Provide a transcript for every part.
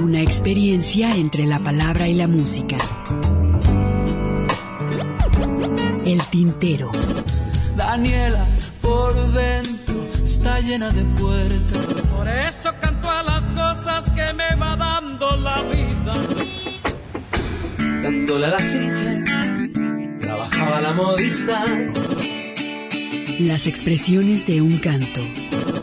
Una experiencia entre la palabra y la música. El tintero. Daniela, por dentro está llena de puertas. Por eso canto a las cosas que me va dando la vida. Dándole a la silla, trabajaba la modista. Las expresiones de un canto.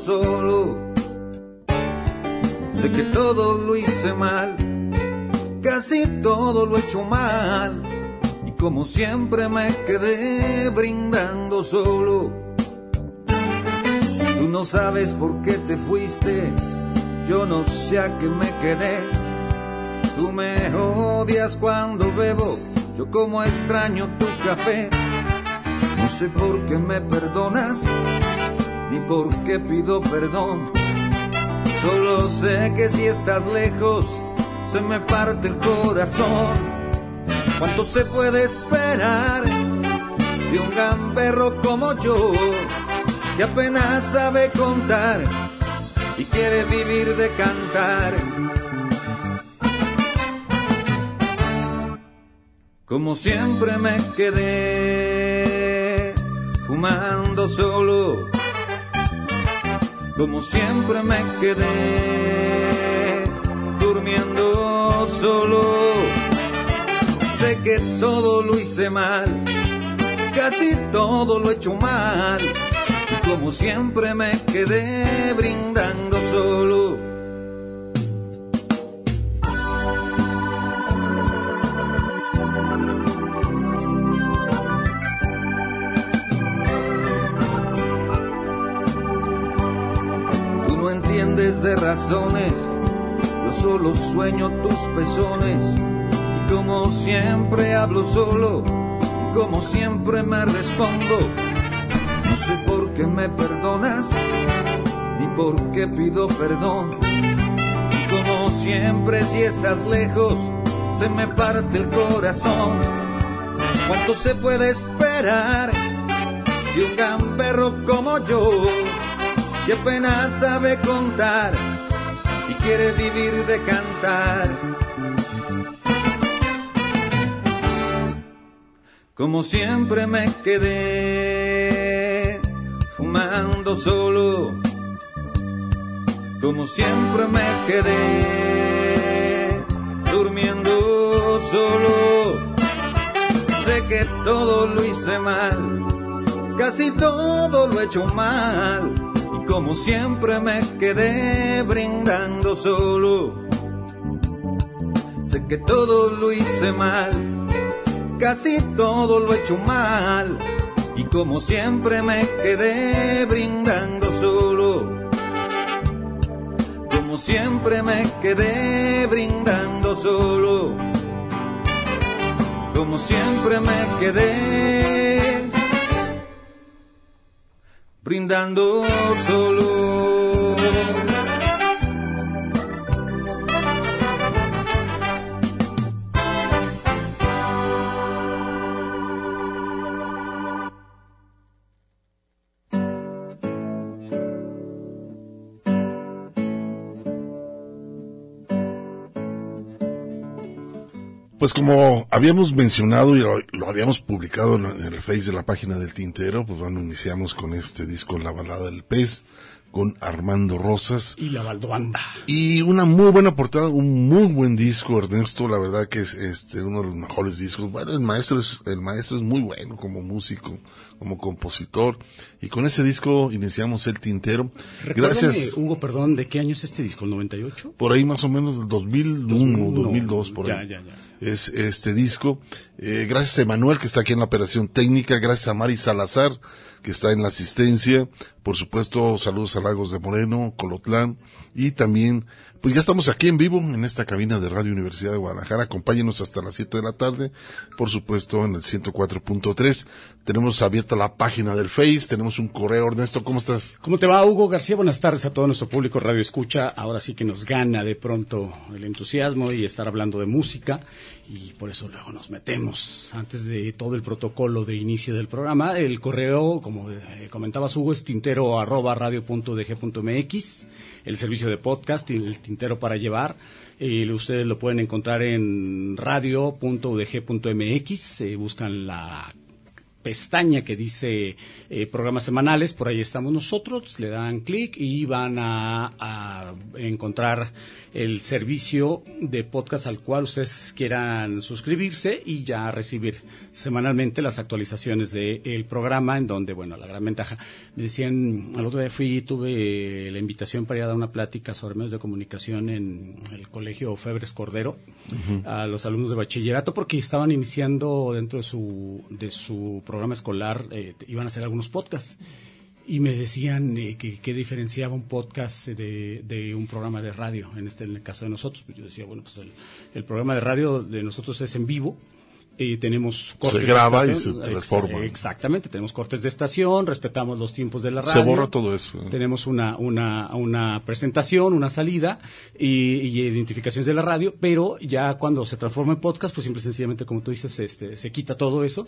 Solo. Sé que todo lo hice mal, casi todo lo he hecho mal. Y como siempre me quedé brindando solo. Tú no sabes por qué te fuiste, yo no sé a qué me quedé. Tú me odias cuando bebo, yo como extraño tu café. No sé por qué me perdonas, ni por qué pido perdón. Solo sé que si estás lejos, se me parte el corazón. ¿Cuánto se puede esperar de un gamberro como yo, que apenas sabe contar y quiere vivir de cantar? Como siempre me quedé fumando solo. Como siempre me quedé durmiendo solo. Sé que todo lo hice mal, casi todo lo he hecho mal. Como siempre me quedé brindando solo. De razones, yo solo sueño tus pezones. Y como siempre hablo solo, y como siempre me respondo. No sé por qué me perdonas, ni por qué pido perdón. Y como siempre si estás lejos, se me parte el corazón. ¿Cuánto se puede esperar de un gamberro como yo? Que apenas sabe contar y quiere vivir de cantar. Como siempre me quedé fumando solo, como siempre me quedé durmiendo solo. Sé que todo lo hice mal, casi todo lo he hecho mal como siempre me quedé brindando solo. Sé que todo lo hice mal, casi todo lo he hecho mal y como siempre me quedé brindando solo. Como siempre me quedé brindando solo. Como siempre me quedé brindando solo. Pues como habíamos mencionado y lo, lo habíamos publicado en, el Face de la página del Tintero, pues bueno, iniciamos con este disco La balada del pez, con Armando Rosas. Y la Baldobanda. Y una muy buena portada, un muy buen disco, Ernesto, la verdad que es este uno de los mejores discos. Bueno, el maestro es, el maestro es muy bueno como músico, como compositor. Y con ese disco iniciamos el tintero. Gracias. Hugo, perdón, ¿de qué año es este disco? ¿El 98? Por ahí más o menos del 2001, 2001 2002, por ahí. Ya, ya, ya. Es este disco. Eh, gracias a Emanuel, que está aquí en la operación técnica. Gracias a Mari Salazar, que está en la asistencia. Por supuesto, saludos a Lagos de Moreno, Colotlán y también pues ya estamos aquí en vivo en esta cabina de Radio Universidad de Guadalajara. Acompáñenos hasta las 7 de la tarde, por supuesto en el 104.3. Tenemos abierta la página del Face, tenemos un correo. Ernesto, ¿cómo estás? ¿Cómo te va, Hugo García? Buenas tardes a todo nuestro público Radio Escucha. Ahora sí que nos gana de pronto el entusiasmo y estar hablando de música y por eso luego nos metemos. Antes de todo el protocolo de inicio del programa, el correo, como eh, comentabas, Hugo, es tintero arroba radio.dg.mx, el servicio de podcast el tintero para llevar. Eh, ustedes lo pueden encontrar en radio.udg.mx, eh, buscan la pestaña que dice eh, programas semanales, por ahí estamos nosotros, le dan clic y van a, a, encontrar el servicio de podcast al cual ustedes quieran suscribirse y ya recibir semanalmente las actualizaciones del programa, en donde, bueno, la gran ventaja, me decían, al otro día fui, tuve la invitación para ir a dar una plática sobre medios de comunicación en el colegio Febres Cordero uh -huh. a los alumnos de bachillerato porque estaban iniciando dentro de su, de su programa escolar, eh, iban a hacer algunos podcasts y me decían eh, que, diferenciaba un podcast de, de, un programa de radio, en este en el caso de nosotros. Pues yo decía, bueno, pues el, el programa de radio de nosotros es en vivo, y tenemos cortes se graba y se transforma. Exactamente, tenemos cortes de estación, respetamos los tiempos de la radio. Se borra todo eso. ¿eh? Tenemos una, una, una presentación, una salida y, y, identificaciones de la radio, pero ya cuando se transforma en podcast, pues simple y sencillamente, como tú dices, este, se quita todo eso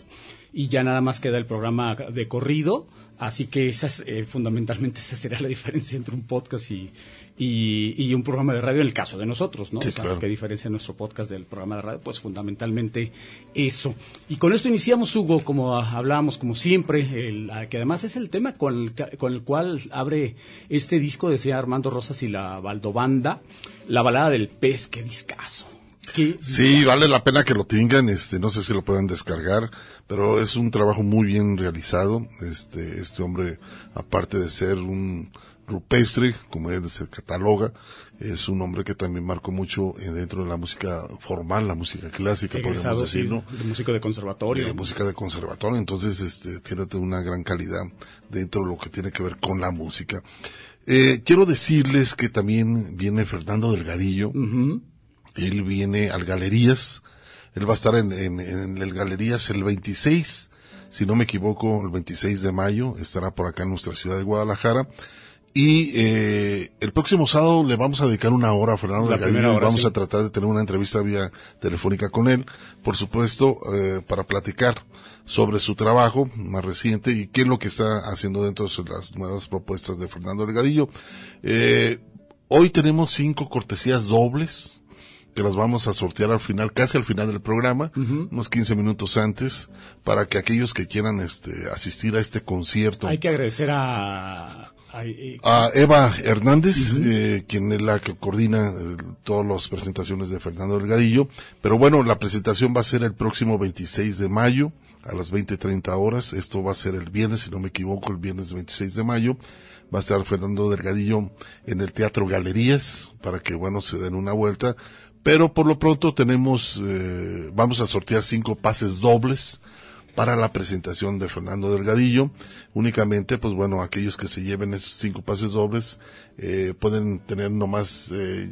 y ya nada más queda el programa de corrido. Así que esa es, eh, fundamentalmente esa sería la diferencia entre un podcast y, y, y, un programa de radio en el caso de nosotros, ¿no? Sí, o sea, claro. ¿qué diferencia nuestro podcast del programa de radio? Pues fundamentalmente eso. Y con esto iniciamos, Hugo, como hablábamos, como siempre, el, que además es el tema con el, con el cual abre este disco, decía Armando Rosas y la Baldobanda, la balada del pez, qué discazo. ¿Qué? Sí, vale la pena que lo tengan, este, no sé si lo puedan descargar, pero es un trabajo muy bien realizado. Este, este hombre, aparte de ser un rupestre, como él se cataloga, es un hombre que también marcó mucho dentro de la música formal, la música clásica, podemos decir, ¿no? De música de conservatorio. De música de conservatorio, entonces este, tiene una gran calidad dentro de lo que tiene que ver con la música. Eh, quiero decirles que también viene Fernando Delgadillo, uh -huh. Él viene al Galerías, él va a estar en, en, en el Galerías el 26, si no me equivoco, el 26 de mayo, estará por acá en nuestra ciudad de Guadalajara. Y eh, el próximo sábado le vamos a dedicar una hora a Fernando La Delgadillo. Hora, vamos sí. a tratar de tener una entrevista vía telefónica con él, por supuesto, eh, para platicar sobre su trabajo más reciente y qué es lo que está haciendo dentro de las nuevas propuestas de Fernando Delgadillo. Eh, hoy tenemos cinco cortesías dobles que las vamos a sortear al final, casi al final del programa, uh -huh. unos 15 minutos antes, para que aquellos que quieran este, asistir a este concierto. Hay que agradecer a, a, a Eva Hernández, uh -huh. eh, quien es la que coordina eh, todas las presentaciones de Fernando Delgadillo. Pero bueno, la presentación va a ser el próximo 26 de mayo a las 20.30 horas. Esto va a ser el viernes, si no me equivoco, el viernes 26 de mayo. Va a estar Fernando Delgadillo en el Teatro Galerías para que, bueno, se den una vuelta pero por lo pronto tenemos, eh, vamos a sortear cinco pases dobles para la presentación de Fernando Delgadillo. Únicamente, pues bueno, aquellos que se lleven esos cinco pases dobles eh, pueden tener nomás eh,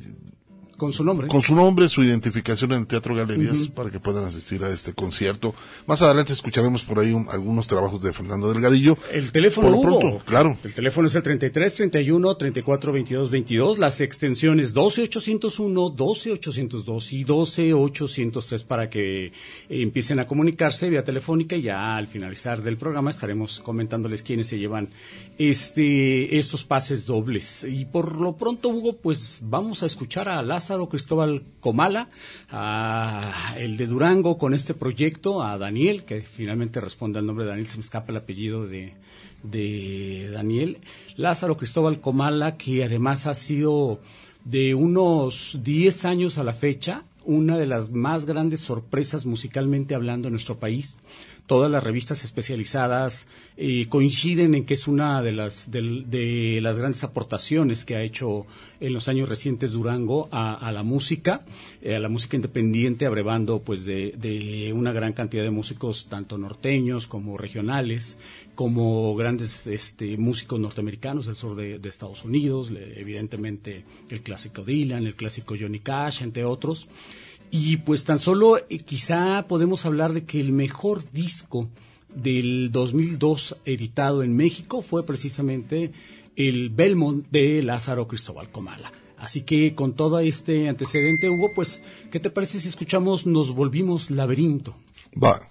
con su nombre. Con su nombre, su identificación en el Teatro Galerías uh -huh. para que puedan asistir a este concierto. Más adelante escucharemos por ahí un, algunos trabajos de Fernando Delgadillo. El teléfono por pronto, claro. El teléfono es el 33 31 34 22 22, las extensiones 12 801, 12 802 y 12 803 para que eh, empiecen a comunicarse vía telefónica y ya al finalizar del programa estaremos comentándoles quiénes se llevan este estos pases dobles. Y por lo pronto, Hugo, pues vamos a escuchar a Lázaro Cristóbal Comala, a el de Durango con este proyecto, a Daniel, que finalmente responde al nombre de Daniel, se me escapa el apellido de, de Daniel. Lázaro Cristóbal Comala, que además ha sido de unos 10 años a la fecha, una de las más grandes sorpresas musicalmente hablando en nuestro país todas las revistas especializadas coinciden en que es una de las, de, las grandes aportaciones que ha hecho en los años recientes Durango a, la música, eh, a la música independiente, abrevando pues de, una gran cantidad de músicos, tanto norteños como regionales, como grandes este, músicos norteamericanos del sur de, Estados Unidos, evidentemente el clásico Dylan, el clásico Johnny Cash, entre otros. Y pues tan solo eh, quizá podemos hablar de que el mejor disco del 2002 editado en México fue precisamente el Belmont de Lázaro Cristóbal Comala. Así que con todo este antecedente, Hugo, pues, ¿qué te parece si escuchamos Nos volvimos laberinto? Va.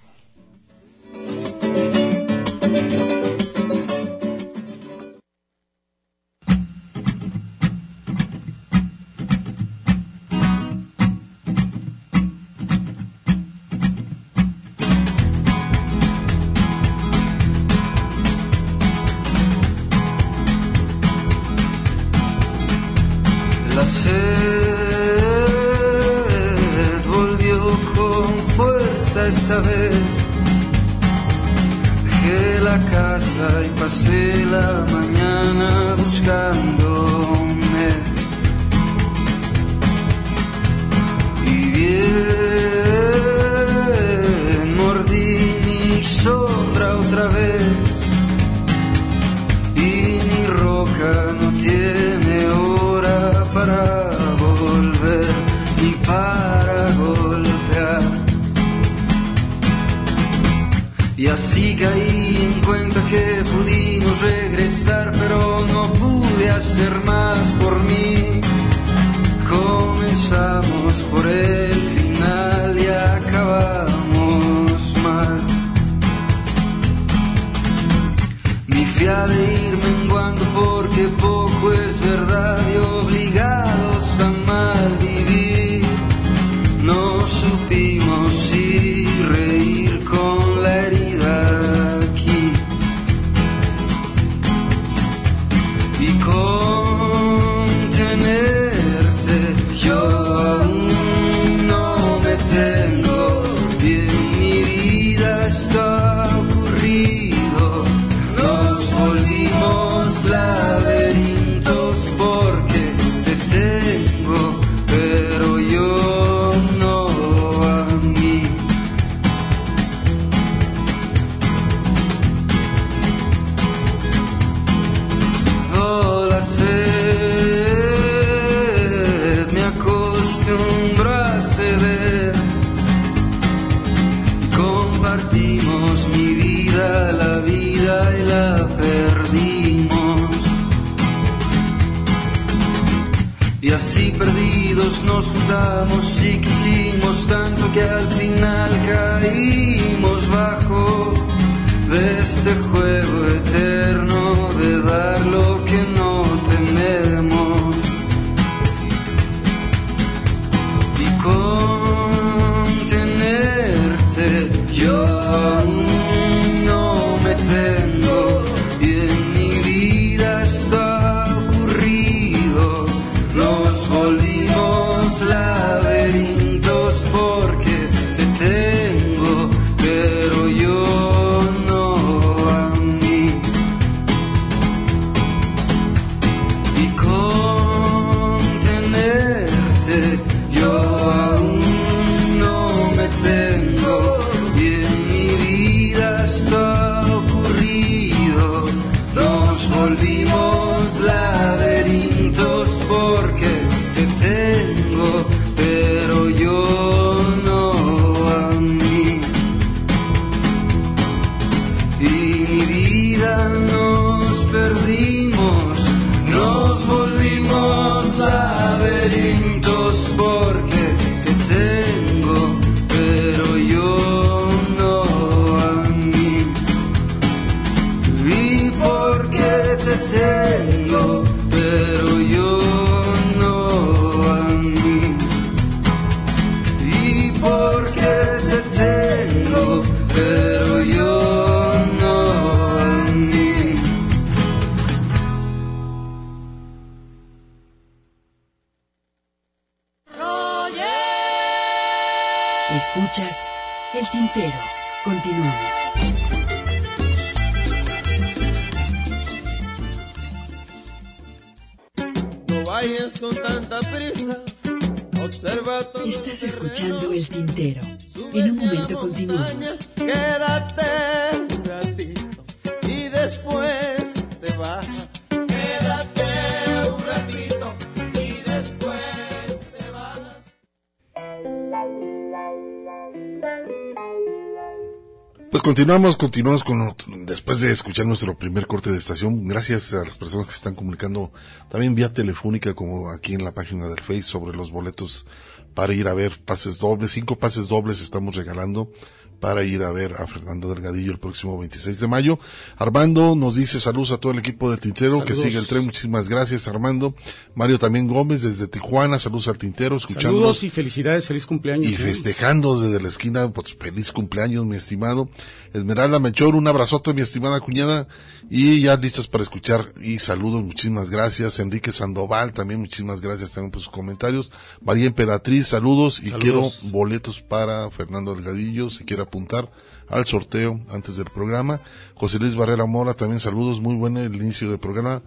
Continuamos, continuamos con después de escuchar nuestro primer corte de estación. Gracias a las personas que se están comunicando también vía telefónica como aquí en la página del Face sobre los boletos para ir a ver pases dobles. Cinco pases dobles estamos regalando para ir a ver a Fernando Delgadillo el próximo 26 de mayo. Armando nos dice saludos a todo el equipo del Tintero que sigue el tren. Muchísimas gracias Armando. Mario también Gómez desde Tijuana. Saludos al Tintero escuchando. Saludos y felicidades, feliz cumpleaños. Y ¿eh? festejando desde la esquina, pues feliz cumpleaños, mi estimado. Esmeralda Melchor, un abrazote, mi estimada cuñada. Y ya listos para escuchar. Y saludos, muchísimas gracias. Enrique Sandoval, también muchísimas gracias también por sus comentarios. María Emperatriz, saludos. Y Saludos. quiero boletos para Fernando Delgadillo, si quiere apuntar al sorteo antes del programa. José Luis Barrera Mora, también saludos. Muy bueno el inicio del programa.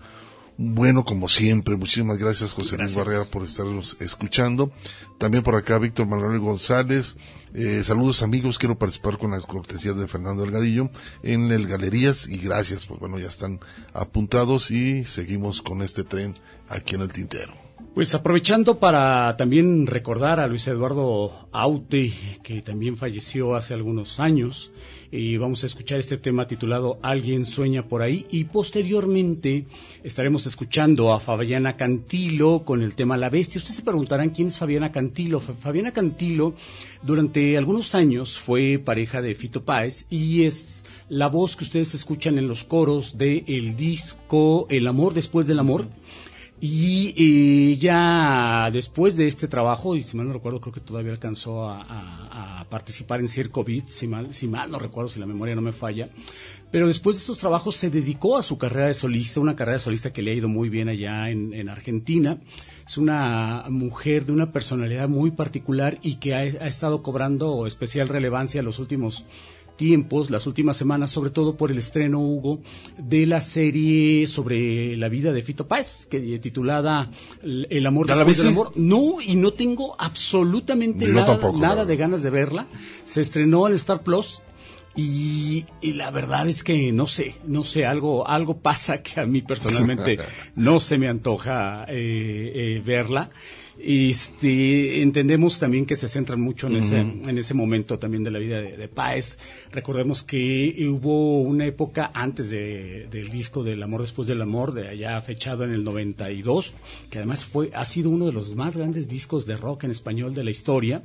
Bueno, como siempre, muchísimas gracias José Luis. Barrera por estarnos escuchando. También por acá Víctor Manuel González. Eh, saludos amigos, quiero participar con las cortesías de Fernando Delgadillo en el Galerías y gracias, pues bueno, ya están apuntados y seguimos con este tren aquí en el Tintero. Pues aprovechando para también recordar a Luis Eduardo Aute, que también falleció hace algunos años, y vamos a escuchar este tema titulado Alguien sueña por ahí, y posteriormente estaremos escuchando a Fabiana Cantilo con el tema La Bestia. Ustedes se preguntarán quién es Fabiana Cantilo. Fa- Fabiana Cantilo durante algunos años fue pareja de Fito Páez y es la voz que ustedes escuchan en los coros del el disco El amor después del amor. Y eh, ya después de este trabajo, y si mal no recuerdo, creo que todavía alcanzó a, a- a participar en Circo Beat, si mal, si mal no recuerdo, si la memoria no me falla. Pero después de estos trabajos se dedicó a su carrera de solista, una carrera de solista que le ha ido muy bien allá en, en Argentina. Es una mujer de una personalidad muy particular y que ha, ha estado cobrando especial relevancia los últimos tiempos, las últimas semanas, sobre todo por el estreno, Hugo, de la serie sobre la vida de Fito Páez, que titulada El amor ¿Ya la del amor. No, y no tengo absolutamente Yo nada, tampoco, nada de ganas de verla. Se estrenó en Star Plus. Y, y la verdad es que no sé, no sé, algo, algo pasa que a mí personalmente no se me antoja eh, eh, verla. Este, entendemos también que se centran mucho en, ese, en ese momento también de la vida de, de Páez. Recordemos que hubo una época antes de- del disco del Amor después del Amor, de allá fechado en el 92, que además fue, ha sido uno de los más grandes discos de rock en español de la historia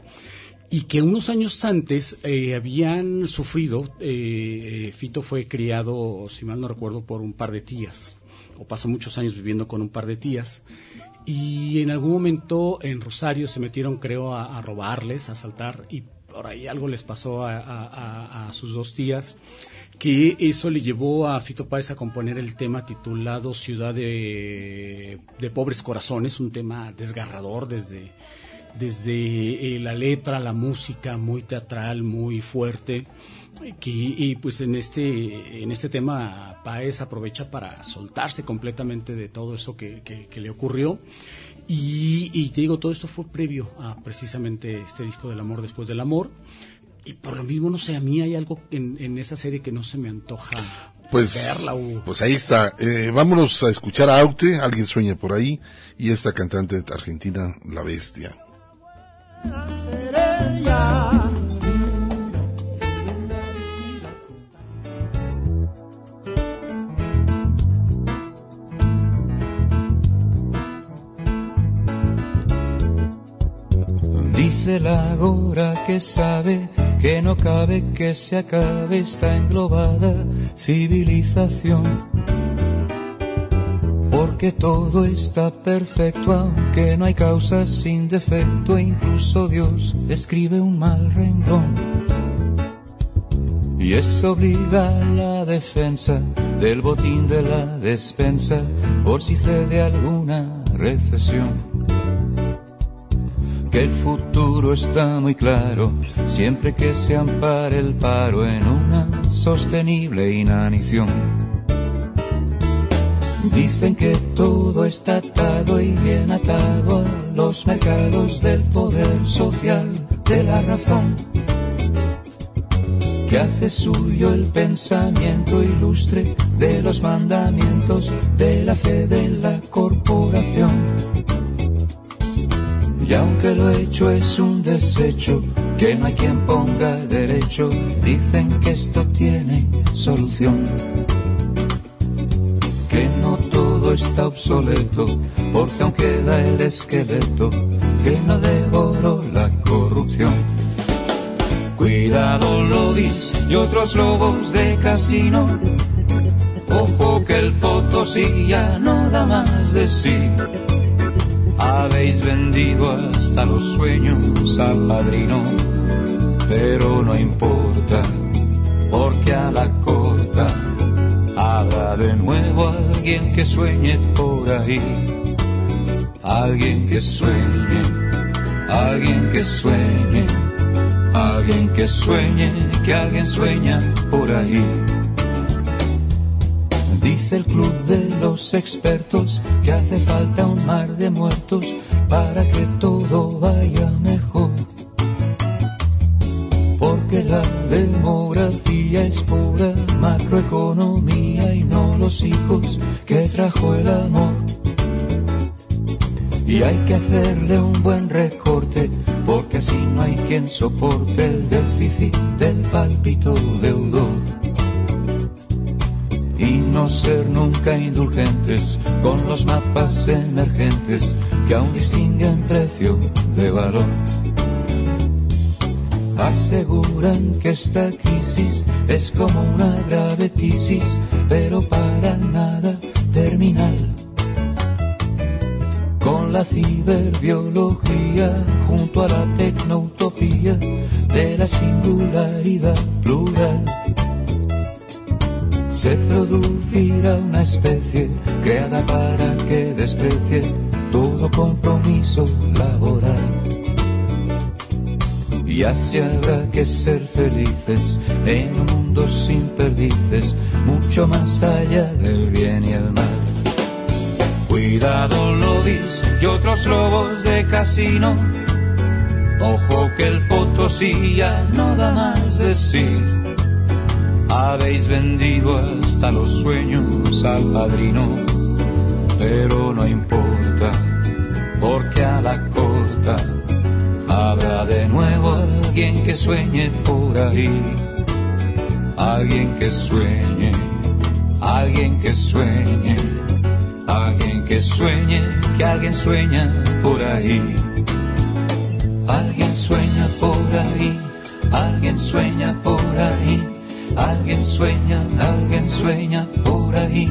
y que unos años antes eh, habían sufrido, eh, Fito fue criado, si mal no recuerdo, por un par de tías, o pasó muchos años viviendo con un par de tías, y en algún momento en Rosario se metieron, creo, a, robarles, a asaltar, y por ahí algo les pasó a sus dos tías, que eso le llevó a Fito Páez a componer el tema titulado Ciudad de, de Pobres Corazones, un tema desgarrador desde desde eh, la letra, la música muy teatral, muy fuerte, y pues en este, en este tema Paez aprovecha para soltarse completamente de todo eso que, que- que le ocurrió. Y, y te digo, todo esto fue previo a precisamente este disco del amor después del amor. Y por lo mismo, no sé, a mí hay algo en, en esa serie que no se me antoja Pues, verla. Pues ahí está. Eh, vámonos a escuchar a Aute, alguien sueña por ahí, y esta cantante argentina, La Bestia. Dice la agora que sabe que no cabe que se acabe esta englobada civilización. Porque todo está perfecto, aunque no hay causas sin defecto, e incluso Dios escribe un mal renglón. Y eso obliga la defensa del botín de la despensa, por si cede alguna recesión que el futuro está muy claro. siempre que se ampare el paro en una sostenible inanición. Dicen que todo está atado y bien atado a los mercados del poder social de la razón, que hace suyo el pensamiento ilustre de los mandamientos de la fe de la corporación. Y aunque lo hecho es un desecho, que no hay quien ponga derecho, dicen que esto tiene solución. Que no todo está obsoleto, porque aún queda el esqueleto que no devoró la corrupción. Cuidado lobbies y otros lobos de casino. Ojo que el potosí ya no da más de sí. Habéis vendido hasta los sueños al padrino, pero no importa, porque a la corta habrá de nuevo alguien que sueñe por ahí. Alguien que sueñe, alguien que sueñe, alguien que sueñe, que alguien sueña por ahí. Dice el club de los expertos que hace falta un mar de muertos para que todo vaya mejor. Porque la demografía es pura macroeconomía y no los hijos que trajo el amor. Y hay que hacerle un buen recorte, porque así no hay quien soporte el déficit del palpito deudor y no ser nunca indulgentes con los mapas emergentes que aún distinguen precio de valor. Aseguran que esta crisis es como una grave crisis, pero para nada terminal. Con la ciberbiología junto a la tecnoutopía de la singularidad plural se producirá una especie creada para que desprecie todo compromiso laboral. Y así habrá que ser felices en un mundo sin perdices, mucho más allá del bien y el mal. Cuidado lobbies y otros lobos de casino, ojo que el potosí ya no da más de sí habéis vendido hasta los sueños al padrino, pero no importa, porque a la corta habrá de nuevo alguien que sueñe por ahí, alguien que sueñe, alguien que sueñe, alguien que sueñe, que alguien sueña por ahí, alguien sueña por ahí, alguien sueña por ahí. Alguien sueña, alguien sueña por ahí.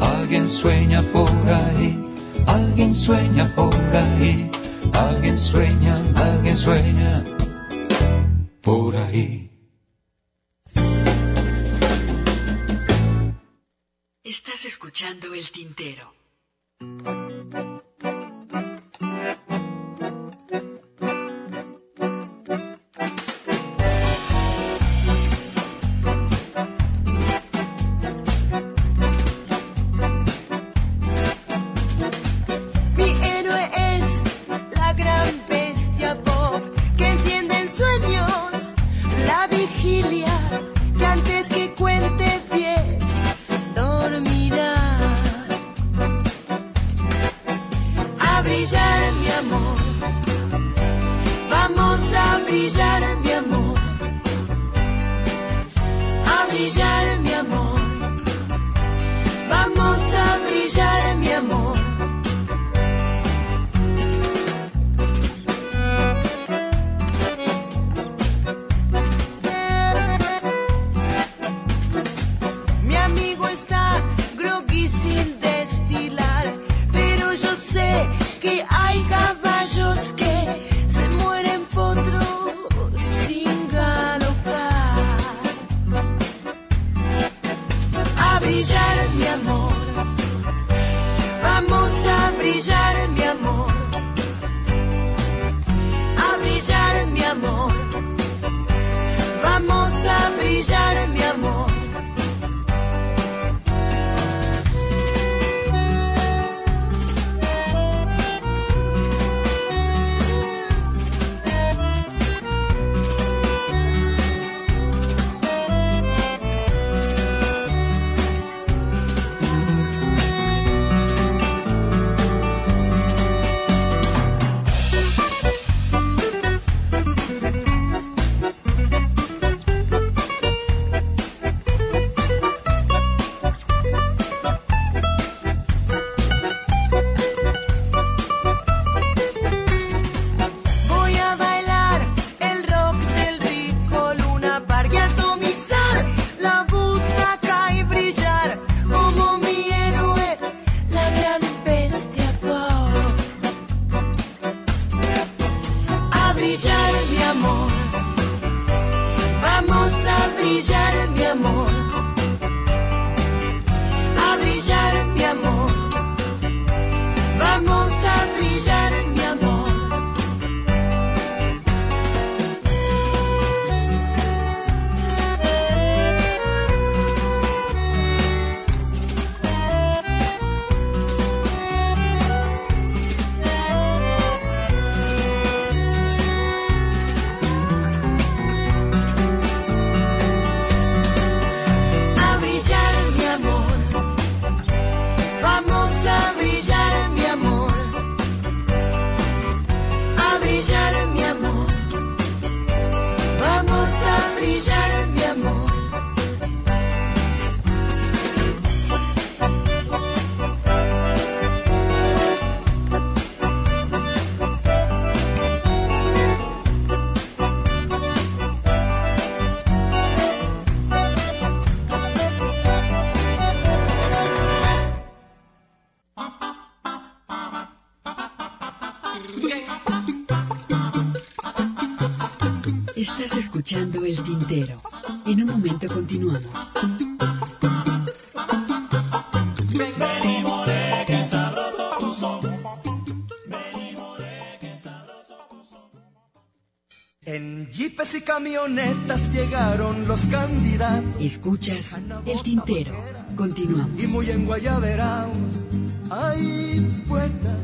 Alguien sueña por ahí, alguien sueña por ahí. Alguien sueña, alguien sueña por ahí. Estás escuchando el tintero. Camionetas llegaron los candidatos. Escuchas El Tintero. Continuamos. Y muy en Guayaberaos. Ay, poeta,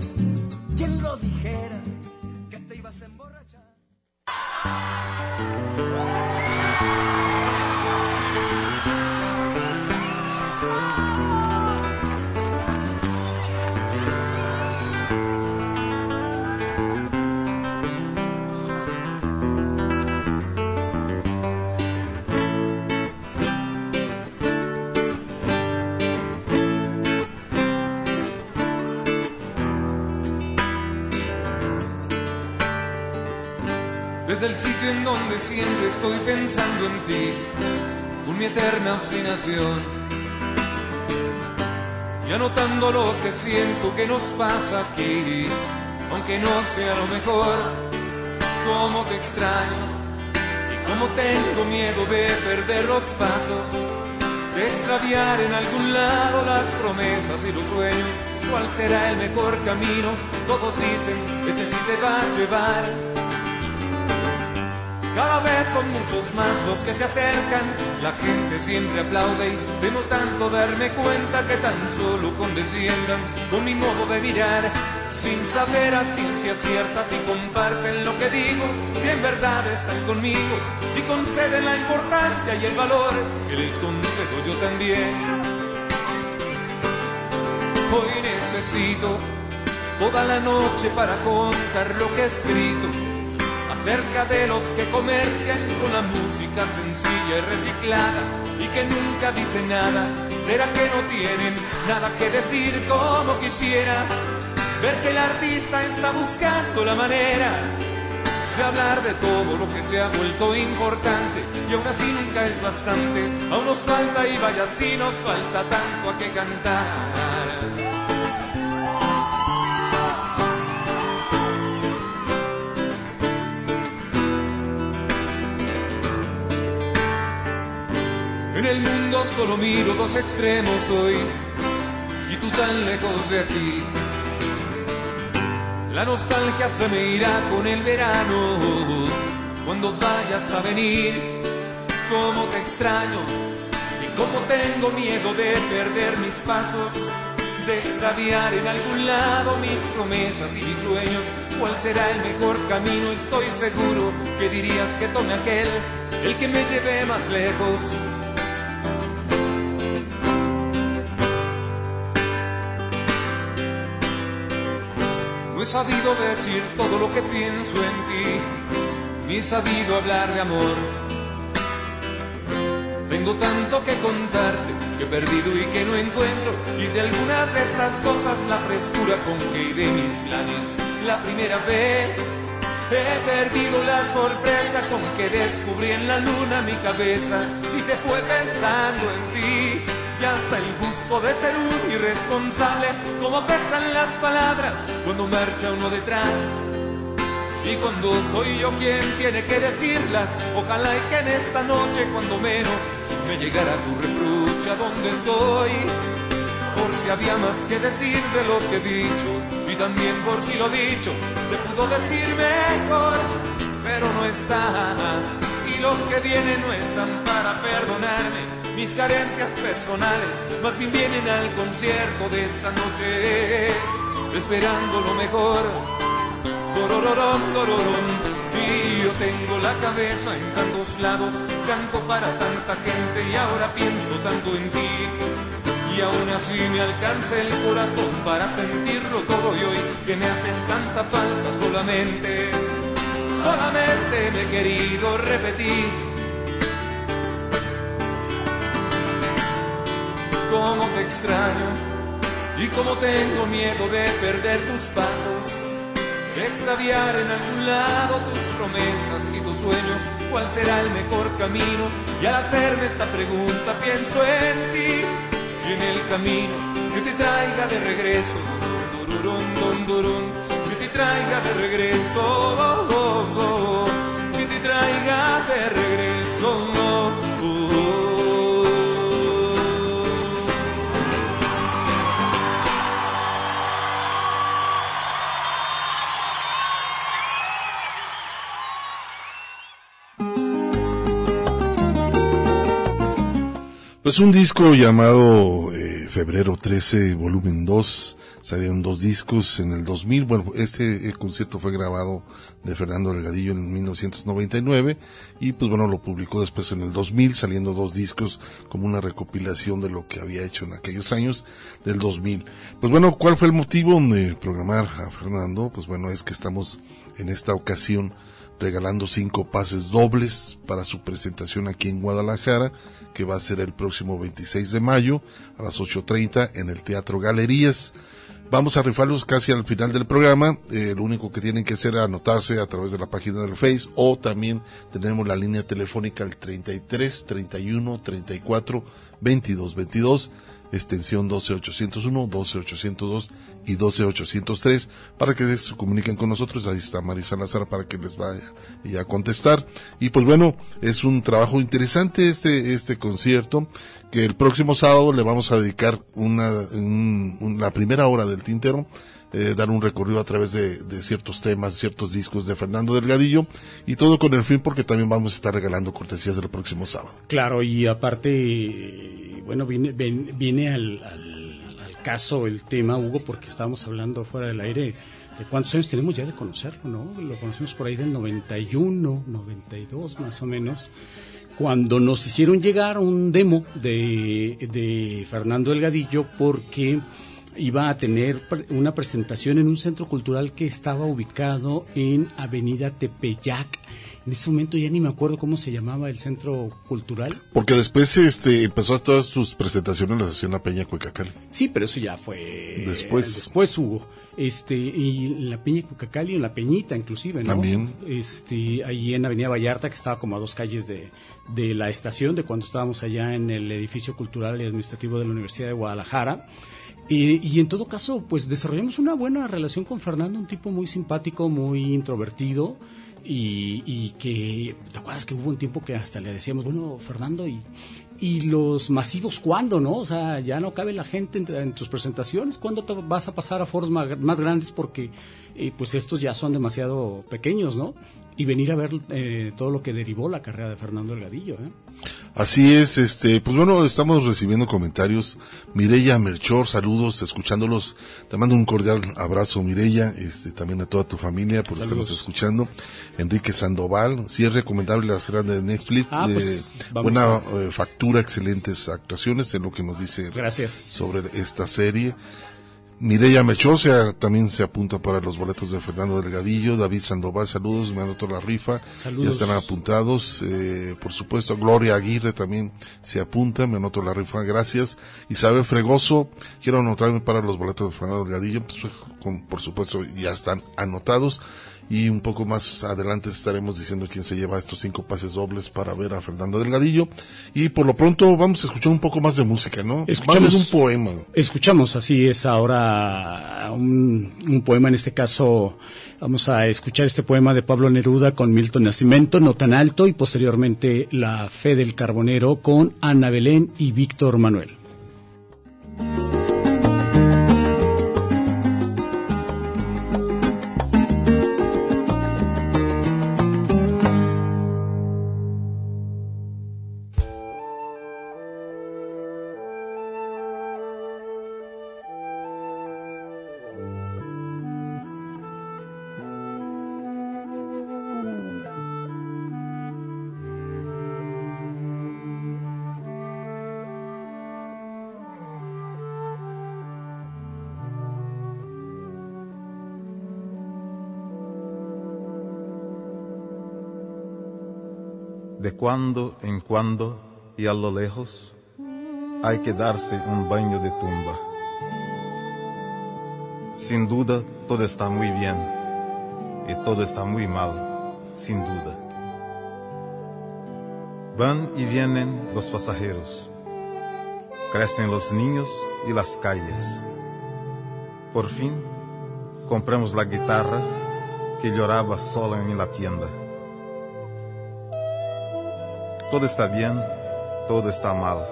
¿quién lo dijera? Que te ibas a en donde siempre estoy pensando en ti, con mi eterna obstinación. Y anotando lo que siento que nos pasa aquí, aunque no sea lo mejor, cómo te extraño y cómo tengo miedo de perder los pasos, de extraviar en algún lado las promesas y los sueños. ¿Cuál será el mejor camino? Todos dicen, este sí te va a llevar cada vez son muchos más los que se acercan, la gente siempre aplaude y temo tanto darme cuenta que tan solo condesciendan con mi modo de mirar, sin saber a ciencia cierta si comparten lo que digo, si en verdad están conmigo, si conceden la importancia y el valor que les concedo yo también. Hoy necesito toda la noche para contar lo que he escrito acerca de los que comercian con la música sencilla y reciclada y que nunca dicen nada. ¿Será que no tienen nada que decir como quisiera? Ver que el artista está buscando la manera de hablar de todo lo que se ha vuelto importante y aún así nunca es bastante. Aún nos falta y vaya si nos falta tanto a que cantar. En el mundo solo miro dos extremos hoy y tú tan lejos de aquí. La nostalgia se me irá con el verano cuando vayas a venir. Cómo te extraño y cómo tengo miedo de perder mis pasos, de extraviar en algún lado mis promesas y mis sueños. ¿Cuál será el mejor camino? Estoy seguro que dirías que tome aquel, el que me lleve más lejos No he sabido decir todo lo que pienso en ti, ni he sabido hablar de amor. Tengo tanto que contarte que he perdido y que no encuentro, y de algunas de estas cosas la frescura con que de mis planes la primera vez. He perdido la sorpresa con que descubrí en la luna mi cabeza, si se fue pensando en ti y hasta el gusto de ser un irresponsable, como pesan las palabras cuando marcha uno detrás. Y cuando soy yo quien tiene que decirlas, ojalá y que en esta noche, cuando menos, me llegara tu reproche a donde estoy. Por si había más que decir de lo que he dicho, y también por si lo dicho se pudo decir mejor, pero no estás, y los que vienen no están para perdonarme mis carencias personales más bien vienen al concierto de esta noche, esperando lo mejor. Torororón, tororón. Y yo tengo la cabeza en tantos lados, canto para tanta gente y ahora pienso tanto en ti. Y aún así me alcanza el corazón para sentirlo todo y hoy que me haces tanta falta solamente, solamente me he querido repetir cómo te extraño y cómo tengo miedo de perder tus pasos, de extraviar en algún lado tus promesas y tus sueños, cuál será el mejor camino. Y al hacerme esta pregunta pienso en ti y en el camino que te traiga de regreso, que te traiga de regreso, que te traiga de regreso. Pues un disco llamado eh, Febrero 13, volumen 2, salieron dos discos en el 2000, bueno, este eh, concierto fue grabado de Fernando Delgadillo en 1999 y pues bueno, lo publicó después en el 2000, saliendo dos discos como una recopilación de lo que había hecho en aquellos años del 2000. Pues bueno, ¿cuál fue el motivo de programar a Fernando? Pues bueno, es que estamos en esta ocasión regalando cinco pases dobles para su presentación aquí en Guadalajara, que va a ser el próximo 26 de mayo a las 8.30 en el Teatro Galerías. Vamos a rifarlos casi al final del programa. Eh, lo único que tienen que hacer es anotarse a través de la página del Face o también tenemos la línea telefónica al 33 31 34 22 22 extensión 12801, 12802 y 12803 para que se comuniquen con nosotros. Ahí está Marisa Salazar para que les vaya a contestar. Y pues bueno, es un trabajo interesante este, este concierto que el próximo sábado le vamos a dedicar una, la primera hora del tintero eh, dar un recorrido a través de, ciertos temas, ciertos discos de Fernando Delgadillo y todo con el fin porque también vamos a estar regalando cortesías del próximo sábado. Claro, y aparte, bueno, viene, viene al, al, al, caso el tema, Hugo, porque estábamos hablando fuera del aire de cuántos años tenemos ya de conocerlo, ¿no? Lo conocimos por ahí del 91, 92 más o menos cuando nos hicieron llegar un demo de, de Fernando Delgadillo porque iba a tener una presentación en un centro cultural que estaba ubicado en Avenida Tepeyac. En ese momento ya ni me acuerdo cómo se llamaba el centro cultural. Porque después este empezó a todas sus presentaciones las hacía en la Peña Cuecacal. Sí, pero eso ya fue después. Después hubo este y en la Peña Cuecacal y en la Peñita inclusive, ¿no? También. Este ahí en Avenida Vallarta que estaba como a dos calles de, de la estación de cuando estábamos allá en el edificio cultural y administrativo de la Universidad de Guadalajara. Y, y, en todo caso, pues desarrollamos una buena relación con Fernando, un tipo muy simpático, muy introvertido y, y, que, ¿te acuerdas que hubo un tiempo que hasta le decíamos, bueno, Fernando, y, y los masivos cuándo, ¿no? O sea, ya no cabe la gente en, en tus presentaciones, ¿cuándo te vas a pasar a foros más, más grandes? Porque eh, pues estos ya son demasiado pequeños, ¿no? y venir a ver eh, todo lo que derivó la carrera de Fernando Delgadillo. ¿eh? Así es, este, pues bueno, estamos recibiendo comentarios. Mireya Melchor, saludos, escuchándolos. Te mando un cordial abrazo, Mireya, este, también a toda tu familia por estarnos escuchando. Enrique Sandoval, si es recomendable las grandes de Netflix. Ah, pues, eh, buena eh, factura, excelentes actuaciones, en lo que nos dice Gracias. sobre esta serie. Mireya Melchor también se apunta para los boletos de Fernando Delgadillo, David Sandoval, saludos, me anotó la rifa, saludos. ya están apuntados, eh, por supuesto Gloria Aguirre también se apunta, me anoto la rifa, gracias, Isabel Fregoso, quiero anotarme para los boletos de Fernando Delgadillo, pues, con, por supuesto ya están anotados, y un poco más adelante estaremos diciendo quién se lleva estos cinco pases dobles para ver a Fernando Delgadillo y por lo pronto vamos a escuchar un poco más de música, ¿no? Escuchamos un poema. Escuchamos, así es ahora un, un, poema en este caso vamos a escuchar este poema de Pablo Neruda con Milton Nacimiento, no tan alto y posteriormente La fe del carbonero con Ana Belén y Víctor Manuel. De cuando en cuando y a lo lejos hay que darse un baño de tumba. Sin duda todo está muy bien y todo está muy mal, sin duda. Van y vienen los pasajeros, crecen los niños y las calles. Por fin compramos la guitarra que lloraba sola en la tienda. Todo está bien, todo está mal.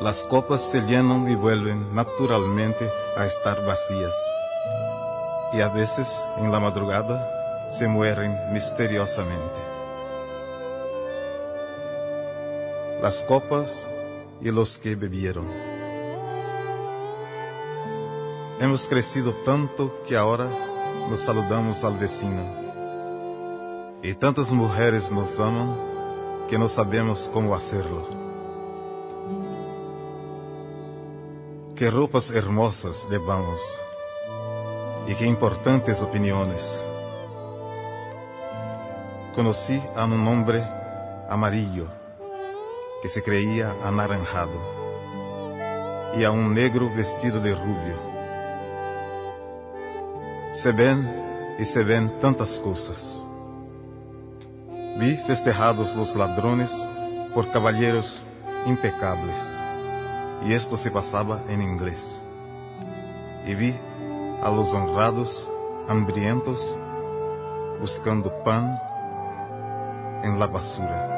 Las copas se llenan y vuelven naturalmente a estar vacías. Y a veces, en la madrugada, se mueren misteriosamente. las copas y los que bebieron. Hemos crecido tanto que ahora nos saludamos al vecino. Y tantas mujeres nos aman que no sabemos cómo hacerlo. Qué ropas hermosas llevamos y qué importantes opiniones. Conocí a un hombre amarillo que se creía anaranjado y a un negro vestido de rubio. Se ven y se ven tantas cosas. Vi festejados los ladrones por caballeros impecables, y esto se pasaba en inglés. Y vi a los honrados hambrientos buscando pan en la basura.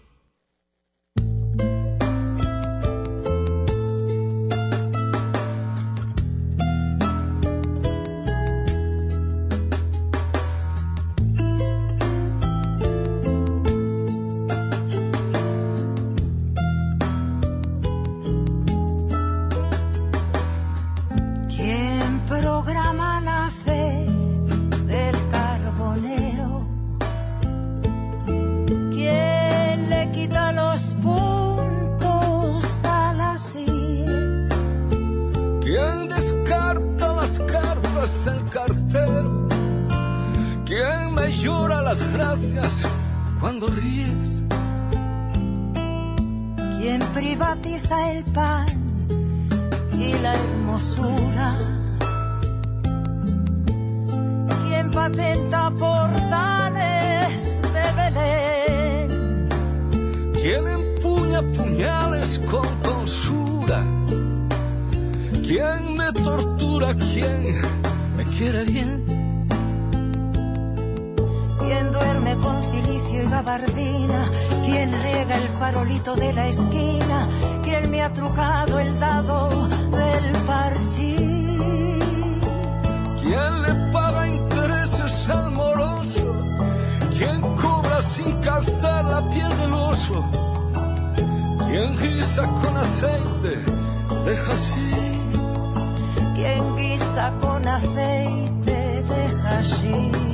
Con dulzura? ¿Quién me tortura? ¿Quién me quiere bien? ¿Quién duerme con cilicio y gabardina? ¿Quién riega el farolito de la esquina? ¿Quién me ha trucado el dado del parchís? ¿Quién le paga intereses al moroso? ¿Quién cobra sin cazar la piel del oso? ¿Quién guisa con aceite de hashish? ¿Quién guisa con aceite de hashish?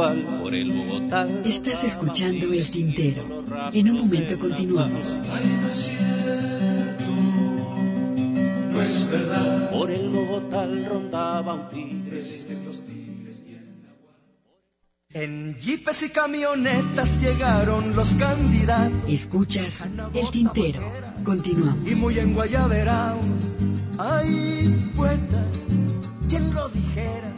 Nahual. Por el Bogotá. Estás escuchando el tintero. En un momento continuamos. No no es verdad. Por el Mogotal rondaba un tigre. Resisten los tigres y el En jeepes y camionetas llegaron los candidatos. Escuchas el tintero. Continuamos. Y muy en Guayaberaos, ay, poeta, quien lo dijera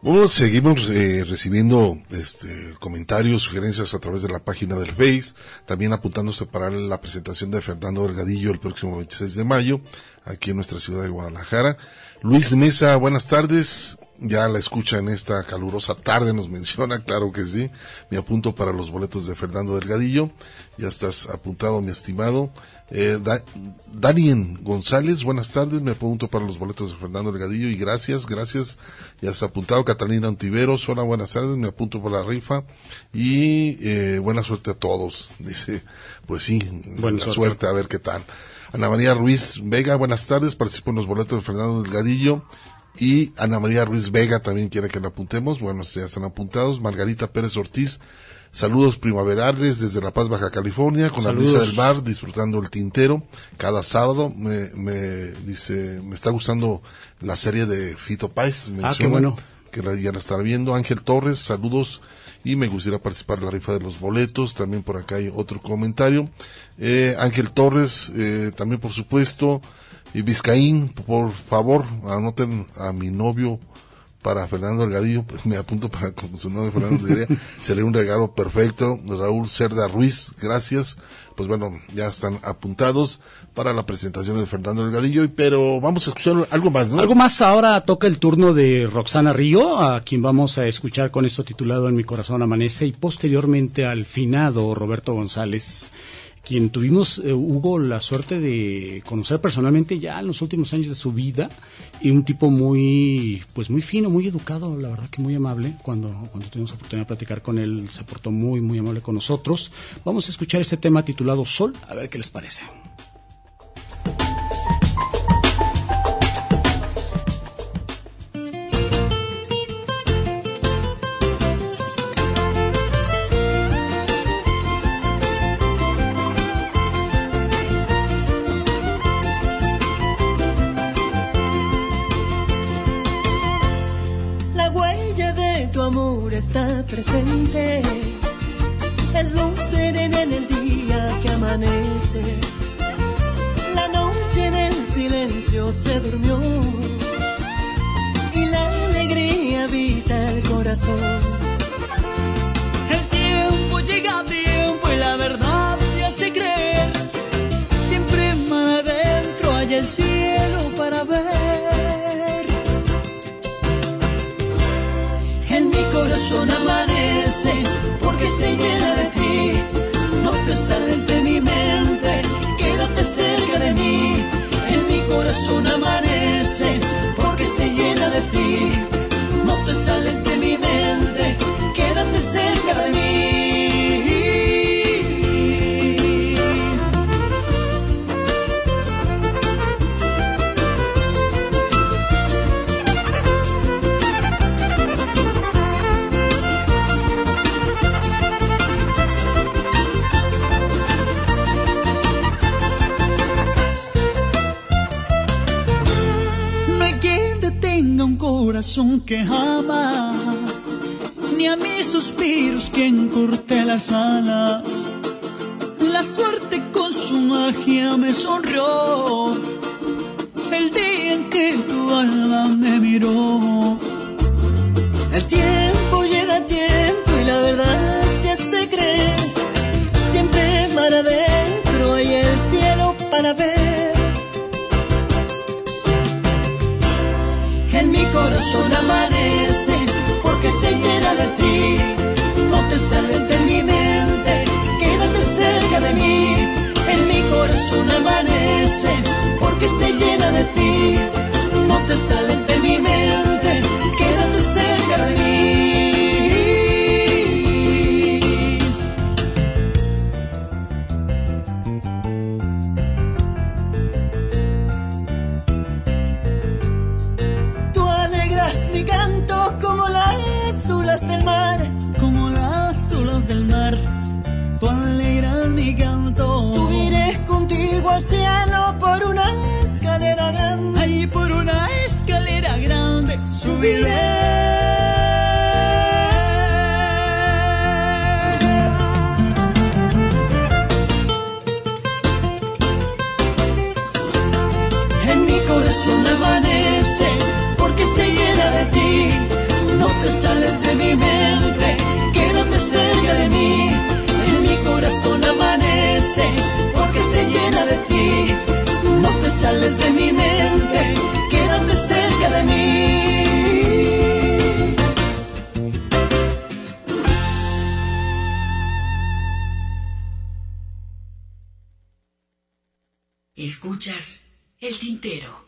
Bueno, seguimos eh, recibiendo este, comentarios, sugerencias a través de la página del Face, también apuntándose para la presentación de Fernando Delgadillo el próximo 26 de mayo, aquí en nuestra ciudad de Guadalajara. Luis Mesa, buenas tardes. Ya la escucha en esta calurosa tarde, nos menciona, claro que sí. Me apunto para los boletos de Fernando Delgadillo. Ya estás apuntado, mi estimado. Eh, da, Darien González, buenas tardes. Me apunto para los boletos de Fernando Delgadillo y gracias, gracias. Ya está apuntado. Catalina Ontiveros, hola, buenas tardes. Me apunto por la rifa y eh, buena suerte a todos. Dice, pues sí, buena suerte. suerte, a ver qué tal. Ana María Ruiz Vega, buenas tardes. Participo en los boletos de Fernando Delgadillo. Y Ana María Ruiz Vega también quiere que la apuntemos. Bueno, ya están apuntados. Margarita Pérez Ortiz. Saludos primaverales desde La Paz, Baja California, con Saludos. la brisa del mar, disfrutando el tintero cada sábado. Me, me dice, me está gustando la serie de Fito Páez. Ah, qué bueno. Que la, ya la estará viendo. Ángel Torres, saludos. Y me gustaría participar en la rifa de los boletos. También por acá hay otro comentario. Eh, Ángel Torres, eh, también por supuesto. Y Vizcaín, por favor, anoten a mi novio para Fernando Delgadillo, pues me apunto para con su nombre Fernando sería un regalo perfecto. Raúl Cerda Ruiz, gracias. Pues bueno, ya están apuntados para la presentación de Fernando Delgadillo, pero vamos a escuchar algo más, ¿no? Algo más, ahora toca el turno de Roxana Río, a quien vamos a escuchar con esto titulado En mi corazón amanece, y posteriormente al finado Roberto González quien tuvimos, eh, Hugo, la suerte de conocer personalmente ya en los últimos años de su vida y un tipo muy, pues muy fino, muy educado, la verdad que muy amable. Cuando, cuando tuvimos oportunidad de platicar con él, se portó muy, muy amable con nosotros. Vamos a escuchar este tema titulado Sol, a ver qué les parece. Presente. Es serena en el día que amanece. La noche en el silencio se durmió. Y la alegría habita el corazón. El tiempo llega a tiempo y la verdad se hace creer. Siempre más adentro hay el cielo para ver. Corazón amanece porque se llena de ti. No te sales de mi mente, quédate cerca de mí. En mi corazón amanece porque se llena de ti. No te sales de corazón que ama, ni a mis suspiros quien corte las alas. La suerte con su magia me sonrió el día en que tu alma me miró. El tiempo corazón amanece porque se llena de ti. No te sales de mi mente, quédate cerca de mí. En mi corazón amanece porque se llena de ti. No te sales de mi mente, sales de mi mente, quédate cerca de mí. En mi corazón amanece porque se llena de ti. No te sales de mi mente, El tintero.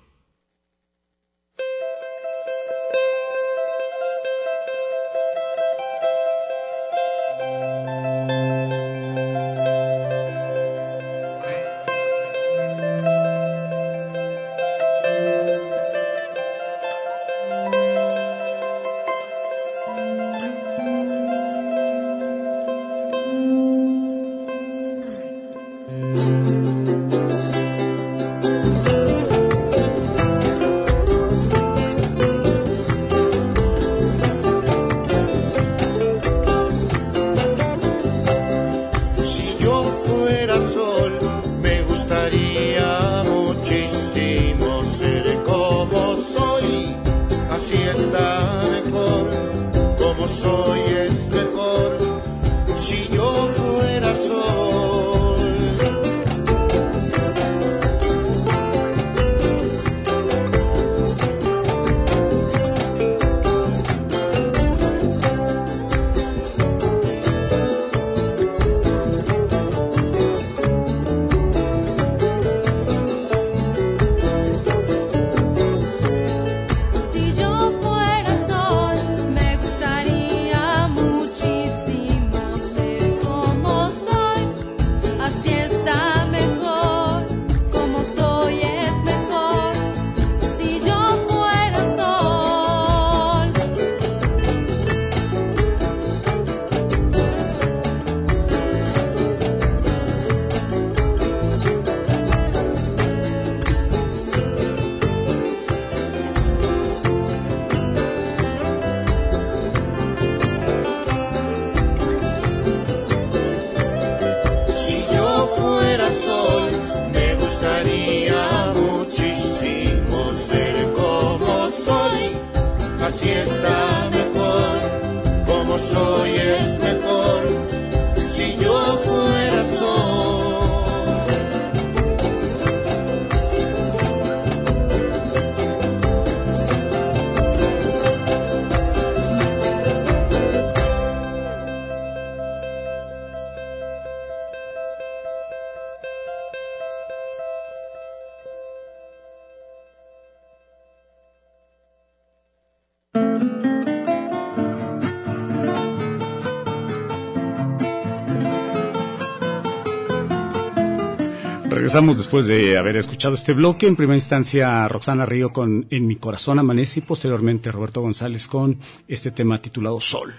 Regresamos después de haber escuchado este bloque. En primera instancia, Roxana Río con En mi corazón amanece y posteriormente Roberto González con este tema titulado Sol.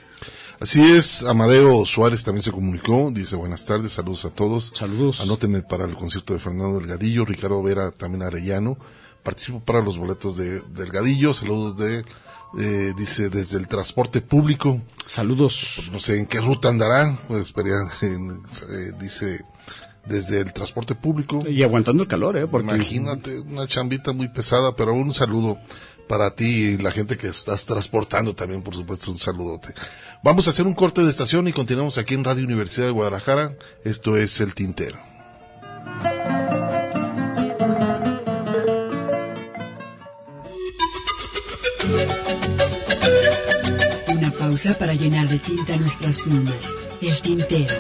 Así es, Amadeo Suárez también se comunicó, dice buenas tardes, saludos a todos. Saludos. Anótenme para el concierto de Fernando Delgadillo, Ricardo Vera también Arellano. Participo para los boletos de Delgadillo, saludos de, eh, dice, desde el transporte público. Saludos. No sé en qué ruta andará, pues espería, eh, dice, desde el transporte público. Y aguantando el calor, ¿eh? Porque... Imagínate, una chambita muy pesada, pero un saludo para ti y la gente que estás transportando también, por supuesto, un saludote. Vamos a hacer un corte de estación y continuamos aquí en Radio Universidad de Guadalajara. Esto es El Tintero. Una pausa para llenar de tinta nuestras plumas. El tintero.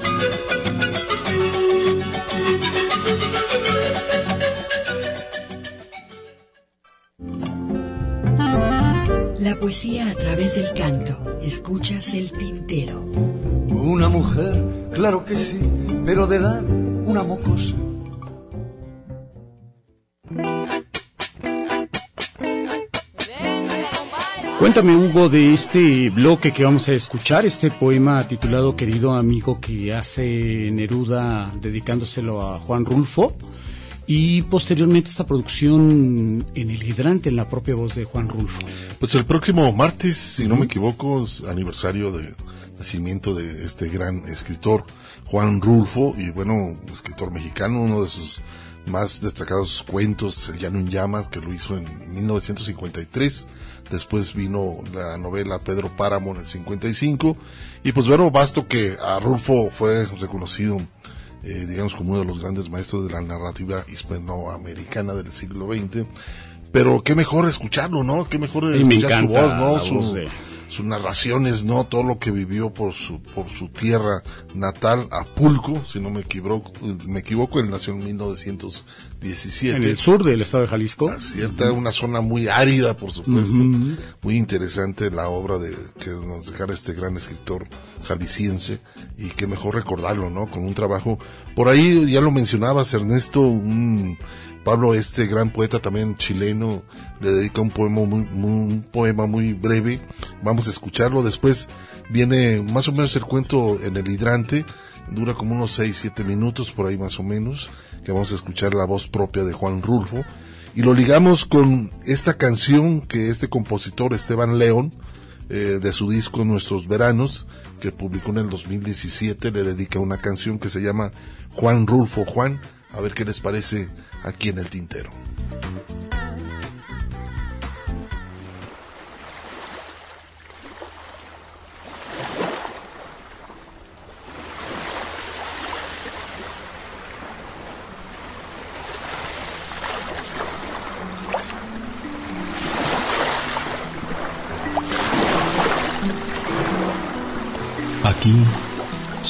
La poesía a través del canto. Escuchas el tintero. Una mujer, claro que sí, pero de edad una mocosa. Cuéntame, Hugo, de este bloque que vamos a escuchar, este poema titulado Querido amigo que hace Neruda dedicándoselo a Juan Rulfo. Y posteriormente esta producción en el hidrante, en la propia voz de Juan Rulfo. Pues el próximo martes, si no me equivoco, es aniversario de nacimiento de este gran escritor Juan Rulfo y bueno, escritor mexicano, uno de sus más destacados cuentos, El Llano en Llamas, que lo hizo en 1953. Después vino la novela Pedro Páramo en el 55. Y pues bueno, basto que a Rulfo fue reconocido, eh, digamos, como uno de los grandes maestros de la narrativa hispanoamericana del siglo XX. Pero qué mejor escucharlo, ¿no? Qué mejor escuchar su voz, ¿no? Su- voz de- sus narraciones, ¿no? Todo lo que vivió por su, por su tierra natal, Apulco, si no me equivoco, me equivoco, él nació en 1917. En el sur del estado de Jalisco. Cierta, una zona muy árida, por supuesto. Muy interesante la obra de que nos dejara este gran escritor jalisciense y que mejor recordarlo, ¿no? Con un trabajo. Por ahí ya lo mencionabas, Ernesto, un Pablo, este gran poeta también chileno, le dedica un poema muy, breve. Vamos a escucharlo. Después viene más o menos el cuento en el hidrante. Dura como unos 6, 7 minutos, por ahí más o menos, que vamos a escuchar la voz propia de Juan Rulfo. Y lo ligamos con esta canción que este compositor Esteban León, eh, de su disco Nuestros Veranos, que publicó en el 2017, le dedica una canción que se llama Juan Rulfo Juan. A ver qué les parece aquí en el tintero.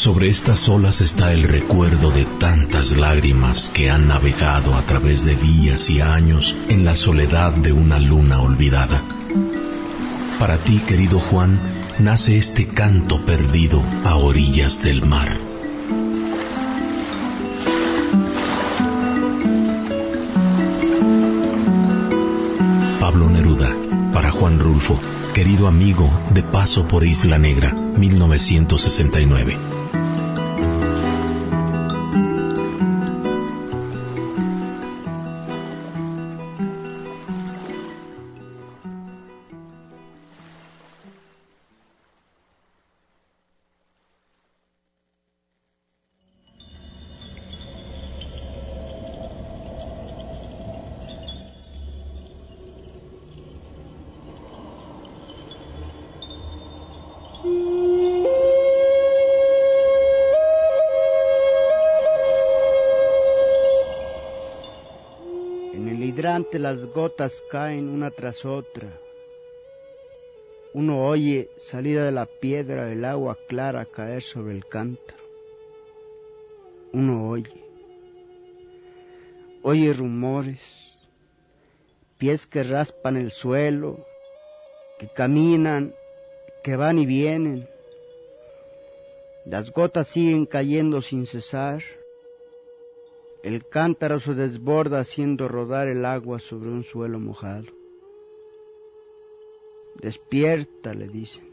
Sobre estas olas está el recuerdo de tantas lágrimas que han navegado a través de días y años en la soledad de una luna olvidada. Para ti, querido Juan, nace este canto perdido a orillas del mar. Pablo Neruda, para Juan Rulfo, querido amigo de paso por Isla Negra, 1969. Las gotas caen una tras otra. Uno oye, salida de la piedra, el agua clara caer sobre el cántaro. Uno oye. Oye rumores, pies que raspan el suelo, que caminan, que van y vienen. Las gotas siguen cayendo sin cesar. El cántaro se desborda haciendo rodar el agua sobre un suelo mojado. Despierta, le dicen.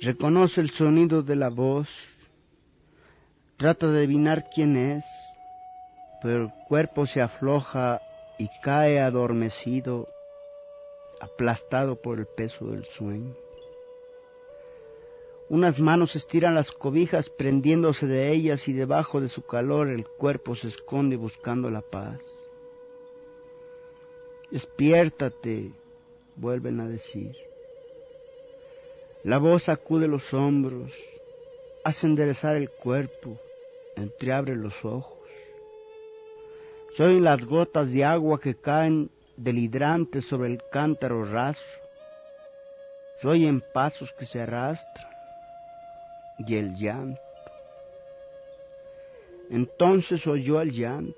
Reconoce el sonido de la voz. Trata de adivinar quién es, pero el cuerpo se afloja y cae adormecido, aplastado por el peso del sueño. Unas manos estiran las cobijas prendiéndose de ellas y debajo de su calor el cuerpo se esconde buscando la paz. Despiértate, vuelven a decir. La voz sacude los hombros, hace enderezar el cuerpo, entreabre los ojos. Soy las gotas de agua que caen del hidrante sobre el cántaro raso. Soy en pasos que se arrastran y el llanto. Entonces oyó el llanto.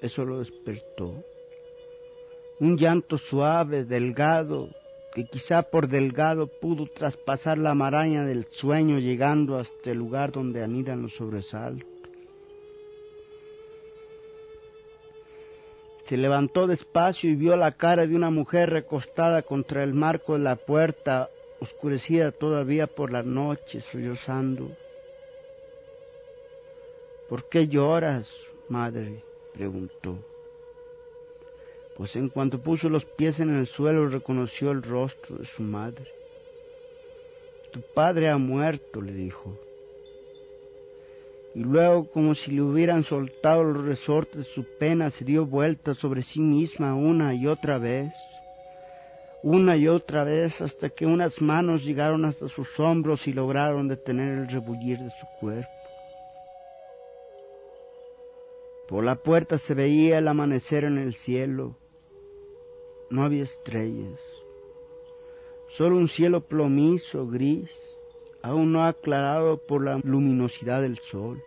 Eso lo despertó. Un llanto suave, delgado, que quizá por delgado pudo traspasar la maraña del sueño llegando hasta el lugar donde anidan los sobresaltos. Se levantó despacio y vio la cara de una mujer recostada contra el marco de la puerta, oscurecida todavía por la noche, sollozando. ¿Por qué lloras, madre? preguntó. Pues en cuanto puso los pies en el suelo reconoció el rostro de su madre. Tu padre ha muerto, le dijo. Y luego, como si le hubieran soltado los resortes de su pena, se dio vuelta sobre sí misma una y otra vez, una y otra vez, hasta que unas manos llegaron hasta sus hombros y lograron detener el rebullir de su cuerpo. Por la puerta se veía el amanecer en el cielo. No había estrellas. Solo un cielo plomizo, gris, aún no aclarado por la luminosidad del sol.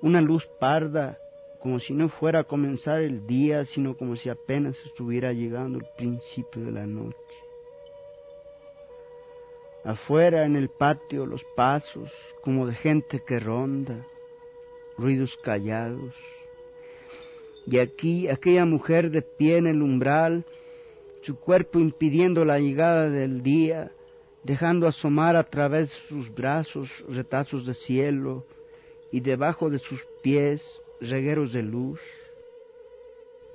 Una luz parda, como si no fuera a comenzar el día, sino como si apenas estuviera llegando el principio de la noche. Afuera en el patio los pasos, como de gente que ronda, ruidos callados. Y aquí aquella mujer de pie en el umbral, su cuerpo impidiendo la llegada del día, dejando asomar a través de sus brazos retazos de cielo y debajo de sus pies regueros de luz.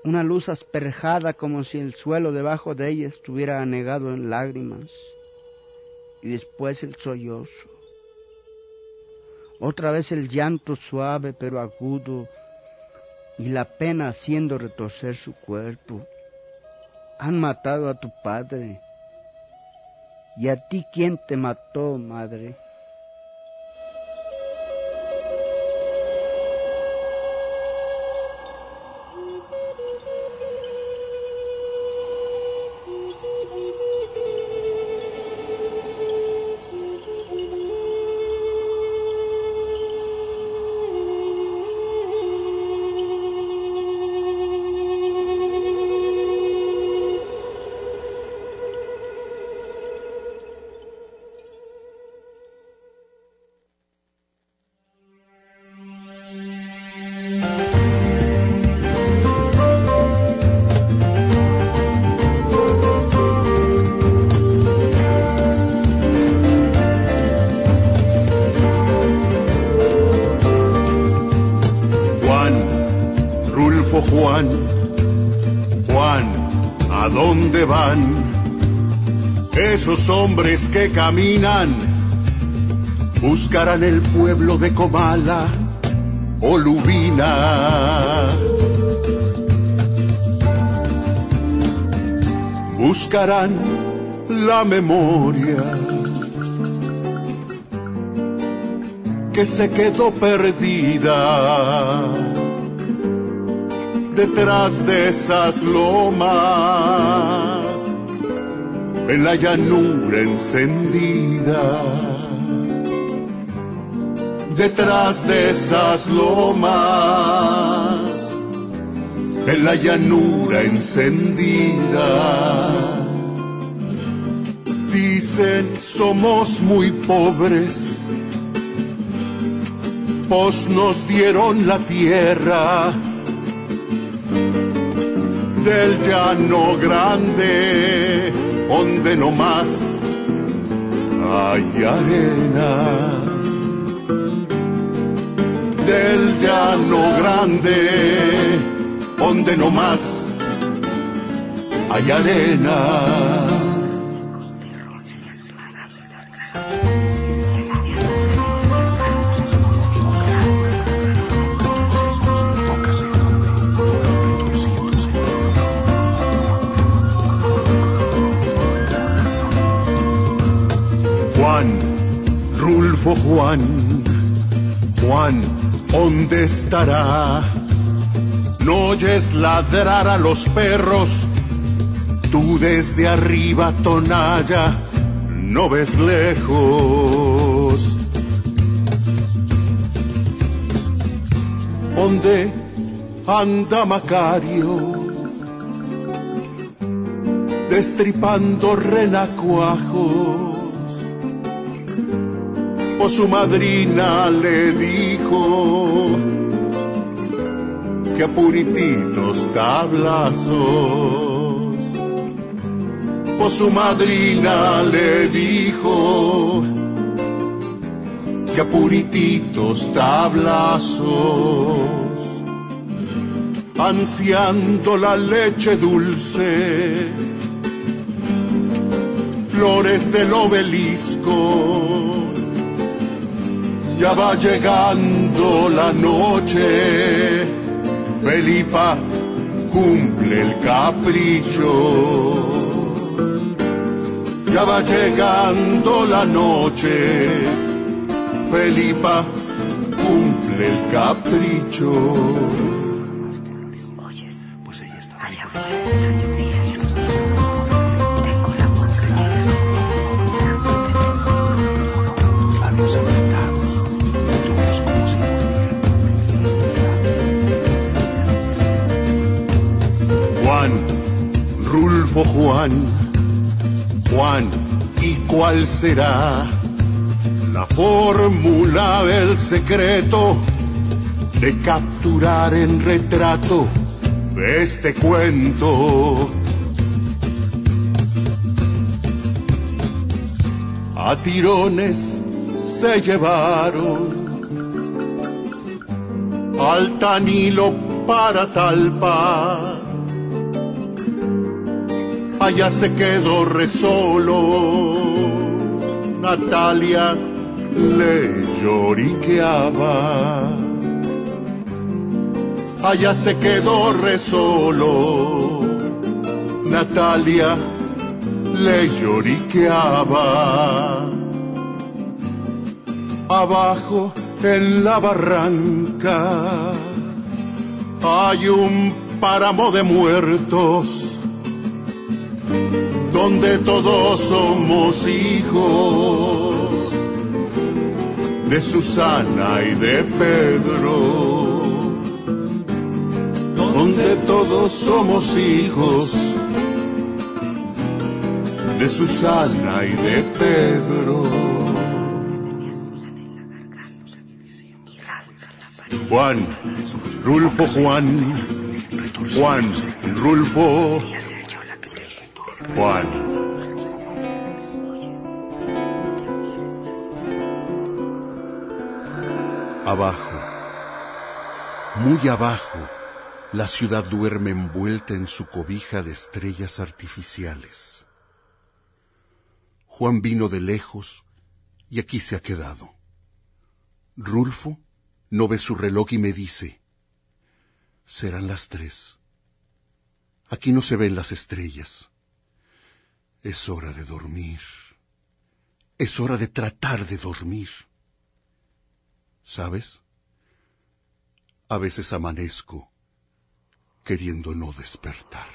Una luz asperjada como si el suelo debajo de ella estuviera anegado en lágrimas. Y después el sollozo. Otra vez el llanto suave pero agudo y la pena haciendo retorcer su cuerpo. Han matado a tu padre. ¿Y a ti quién te mató, madre? Esos hombres que caminan buscarán el pueblo de Comala o Lubina. Buscarán la memoria que se quedó perdida detrás de esas lomas en la llanura encendida. Detrás de esas lomas en la llanura encendida dicen somos muy pobres. Pues nos dieron la tierra del llano grande, donde no más hay arena. Del llano grande, donde no más hay arena. Juan, Juan, ¿dónde estará? No oyes ladrar a los perros, tú desde arriba, Tonalla, no ves lejos. ¿Dónde anda Macario? Destripando renacuajos su madrina le dijo que a purititos tablazos o su madrina le dijo y a purititos tablazos, ansiando la leche dulce, flores del obelisco. Ya va llegando la noche, Felipa cumple el capricho. Ya va llegando la noche, Felipa cumple el capricho. Cuál será la fórmula del secreto de capturar en retrato este cuento? A tirones se llevaron al Tanilo para Talpa. Allá se quedó re solo. Natalia le lloriqueaba. Allá se quedó re solo. Natalia le lloriqueaba. Abajo en la barranca hay un páramo de muertos donde todos somos hijos de Susana y de Pedro, donde todos somos hijos de Susana y de Pedro. Juan, Rulfo Juan, Juan, Rulfo, Juan. Abajo, muy abajo, la ciudad duerme envuelta en su cobija de estrellas artificiales. Juan vino de lejos y aquí se ha quedado. Rulfo no ve su reloj y me dice, serán las tres. Aquí no se ven las estrellas. Es hora de dormir. Es hora de tratar de dormir. ¿Sabes? A veces amanezco queriendo no despertar.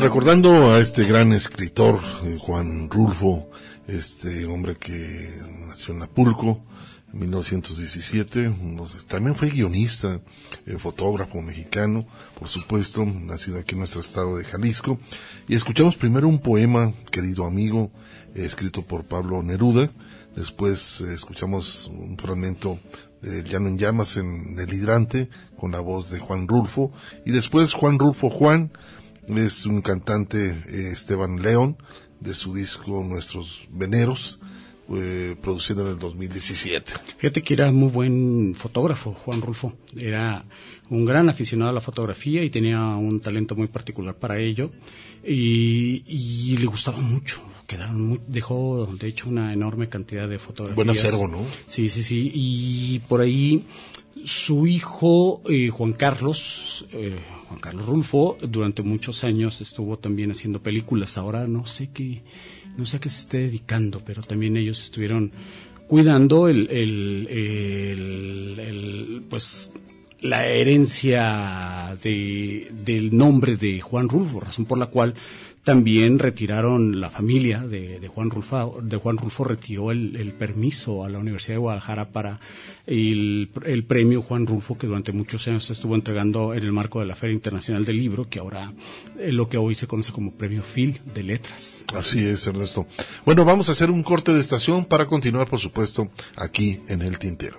Pues recordando a este gran escritor, eh, Juan Rulfo, este hombre que nació en Apulco en 1917, nos- también fue guionista, eh, fotógrafo mexicano, por supuesto, nacido aquí en nuestro estado de Jalisco. Y escuchamos primero un poema, querido amigo, escrito por Pablo Neruda. Después eh, escuchamos un fragmento de Llano en Llamas en El Hidrante, con la voz de Juan Rulfo. Y después Juan Rulfo Juan, es un cantante eh, Esteban León de su disco Nuestros Veneros, eh, producido en el 2017. Fíjate que era muy buen fotógrafo, Juan Rulfo. Era un gran aficionado a la fotografía y tenía un talento muy particular para ello. Y, y le gustaba mucho. Quedaron muy- dejó, de hecho, una enorme cantidad de fotografías. Buen acervo, ¿no? Sí, sí, sí. Y por ahí su hijo, eh, Juan Carlos, eh, Juan Carlos Rulfo, durante muchos años estuvo también haciendo películas. Ahora no sé qué, no sé a qué se esté dedicando, pero también ellos estuvieron cuidando el, el, el- el, pues la herencia de, del nombre de Juan Rulfo, razón por la cual también retiraron la familia de, de Juan Rulfo, de Juan Rulfo retiró el, el permiso a la Universidad de Guadalajara para el, el premio Juan Rulfo que durante muchos años estuvo entregando en el marco de la Feria Internacional del Libro, que ahora eh, lo que hoy se conoce como Premio Phil de Letras. Así es, Ernesto. Bueno, vamos a hacer un corte de estación para continuar, por supuesto, aquí en el Tintero.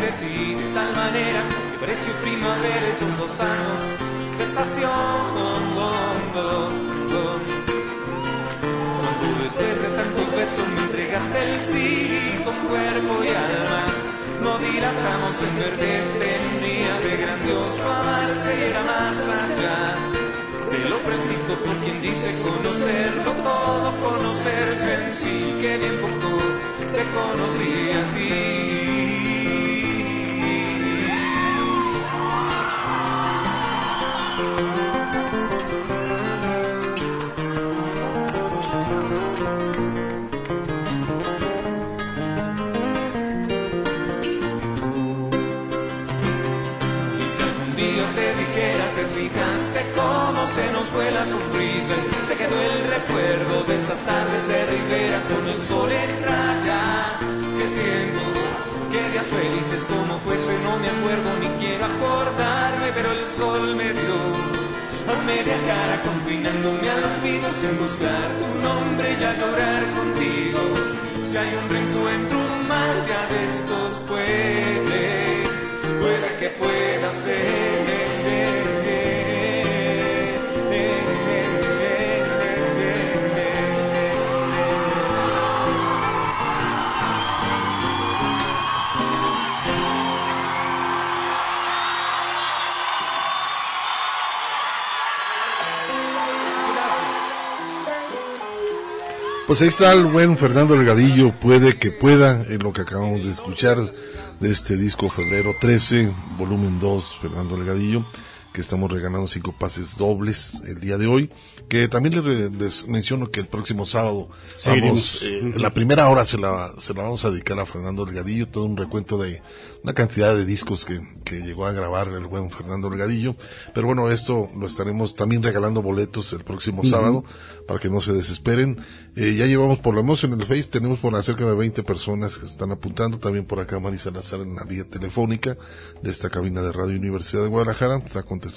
De ti De tal manera que pareció primavera esos dos años de estación. Cuando después de tantos besos me entregaste el sí con cuerpo y alma no dilatamos en verde tenía de grandioso amarse era más allá. De lo prescrito por quien dice conocerlo todo conocerse en sí que bien poco te conocí a ti se nos fue la sonrisa se quedó el recuerdo de esas tardes de Rivera con el sol en raya. Qué tiempos, qué días felices, como fuese, no me acuerdo ni quiero acordarme, pero el sol me dio a media cara confinándome al olvido sin buscar tu nombre y a llorar contigo. Si hay un reencuentro, un mal día de estos puede puede que pueda ser. Pues ahí está el buen Fernando Delgadillo, puede que pueda, en lo que acabamos de escuchar de este disco Febrero 13, volumen 2, Fernando Delgadillo, que estamos regalando cinco pases dobles el día de hoy, que también les, les menciono que el próximo sábado vamos, eh, la primera hora se la, se la vamos a dedicar a Fernando Delgadillo, todo un recuento de una cantidad de discos que, que llegó a grabar el buen Fernando Delgadillo, pero bueno, esto lo estaremos también regalando boletos el próximo sábado, para que no se desesperen. Eh, ya llevamos por lo menos en el Face, tenemos por cerca de 20 personas que están apuntando, también por acá Marisa Salazar en la vía telefónica de esta cabina de Radio Universidad de Guadalajara, está contestando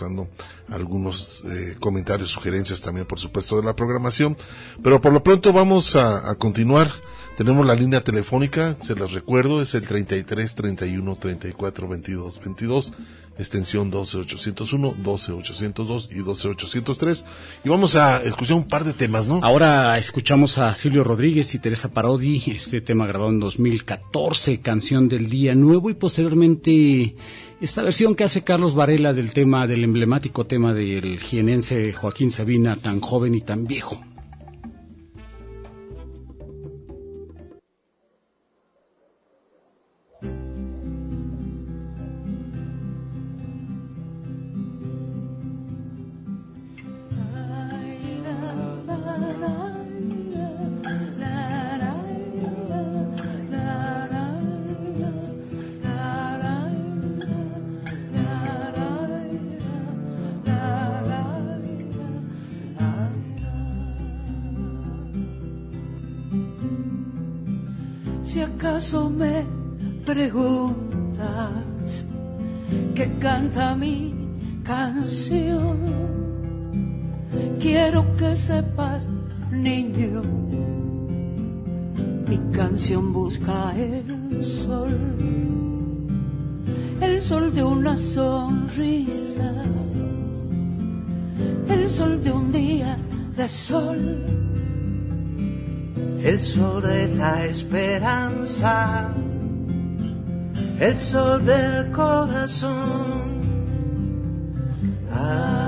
algunos eh, comentarios, sugerencias también por supuesto de la programación, pero por lo pronto vamos a, a continuar. Tenemos la línea telefónica, se las recuerdo, es el 33 31 34 22 22, extensión 12801, 12802 y 12803. Y vamos a escuchar un par de temas, ¿no? Ahora escuchamos a Silvio Rodríguez y Teresa Parodi, este tema grabado en 2014, canción del Día Nuevo, y posteriormente esta versión que hace Carlos Varela del tema, del emblemático tema del jienense Joaquín Sabina, tan joven y tan viejo. Acaso me preguntas qué canta mi canción, quiero que sepas, niño, mi canción busca el sol, el sol de una sonrisa, el sol de un día de sol. El sol de la esperanza, el sol del corazón. Ah,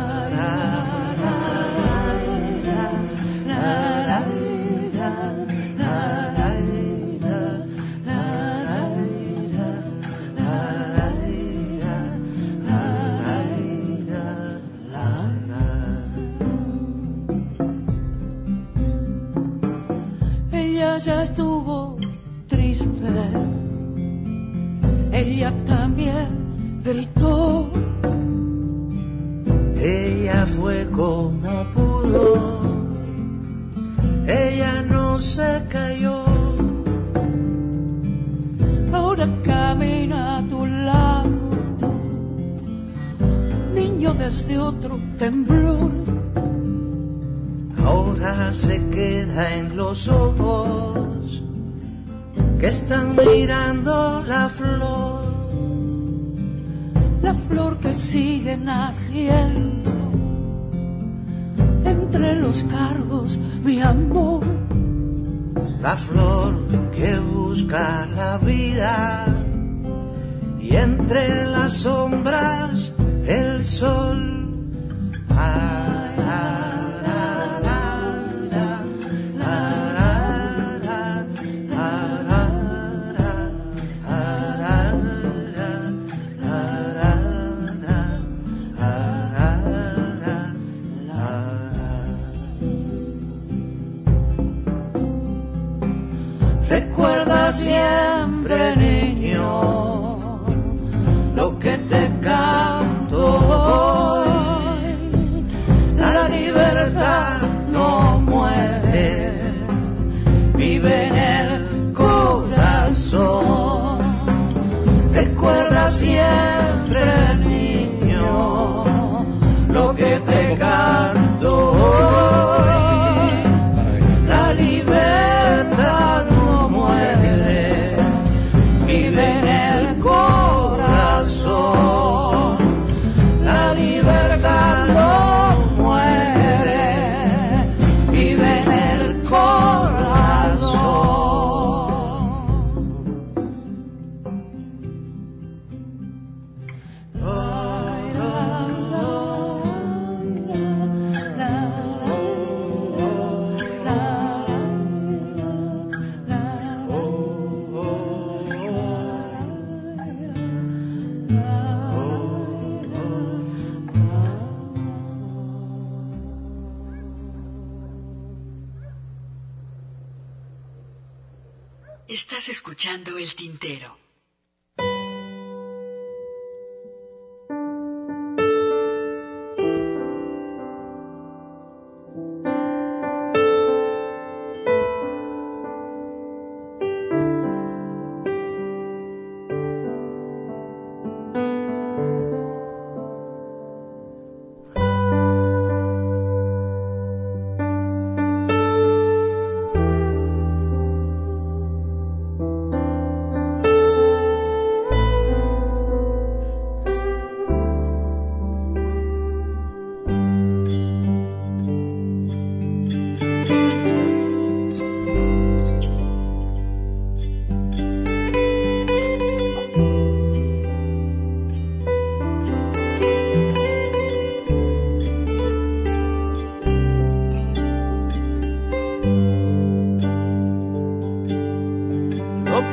ya estuvo triste, ella también gritó. Ella fue como pudo, ella no se cayó. Ahora camina a tu lado, niño desde otro temblor. Se queda en los ojos que están mirando la flor. la flor que sigue naciendo entre los cardos, mi amor. La flor que busca la vida y entre las sombras el sol. Ah, el tintero.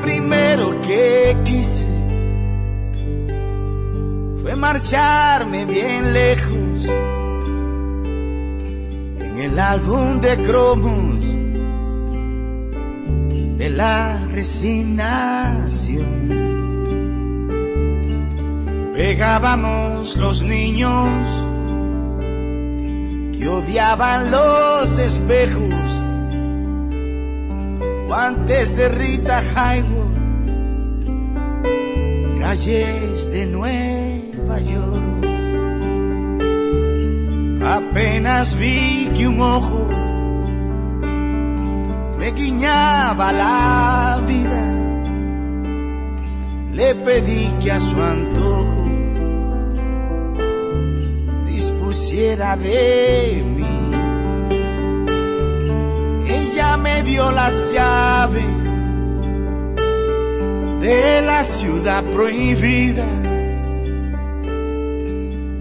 Primero que quise fue marcharme bien lejos en el álbum de cromos de la resignación. Pegábamos los niños que odiaban los espejos guantes de Rita Hayworth, calles de Nueva York. Apenas vi que un ojo me guiñaba la vida, le pedí que a su antojo dispusiera de mí. Me dio las llaves de la ciudad prohibida.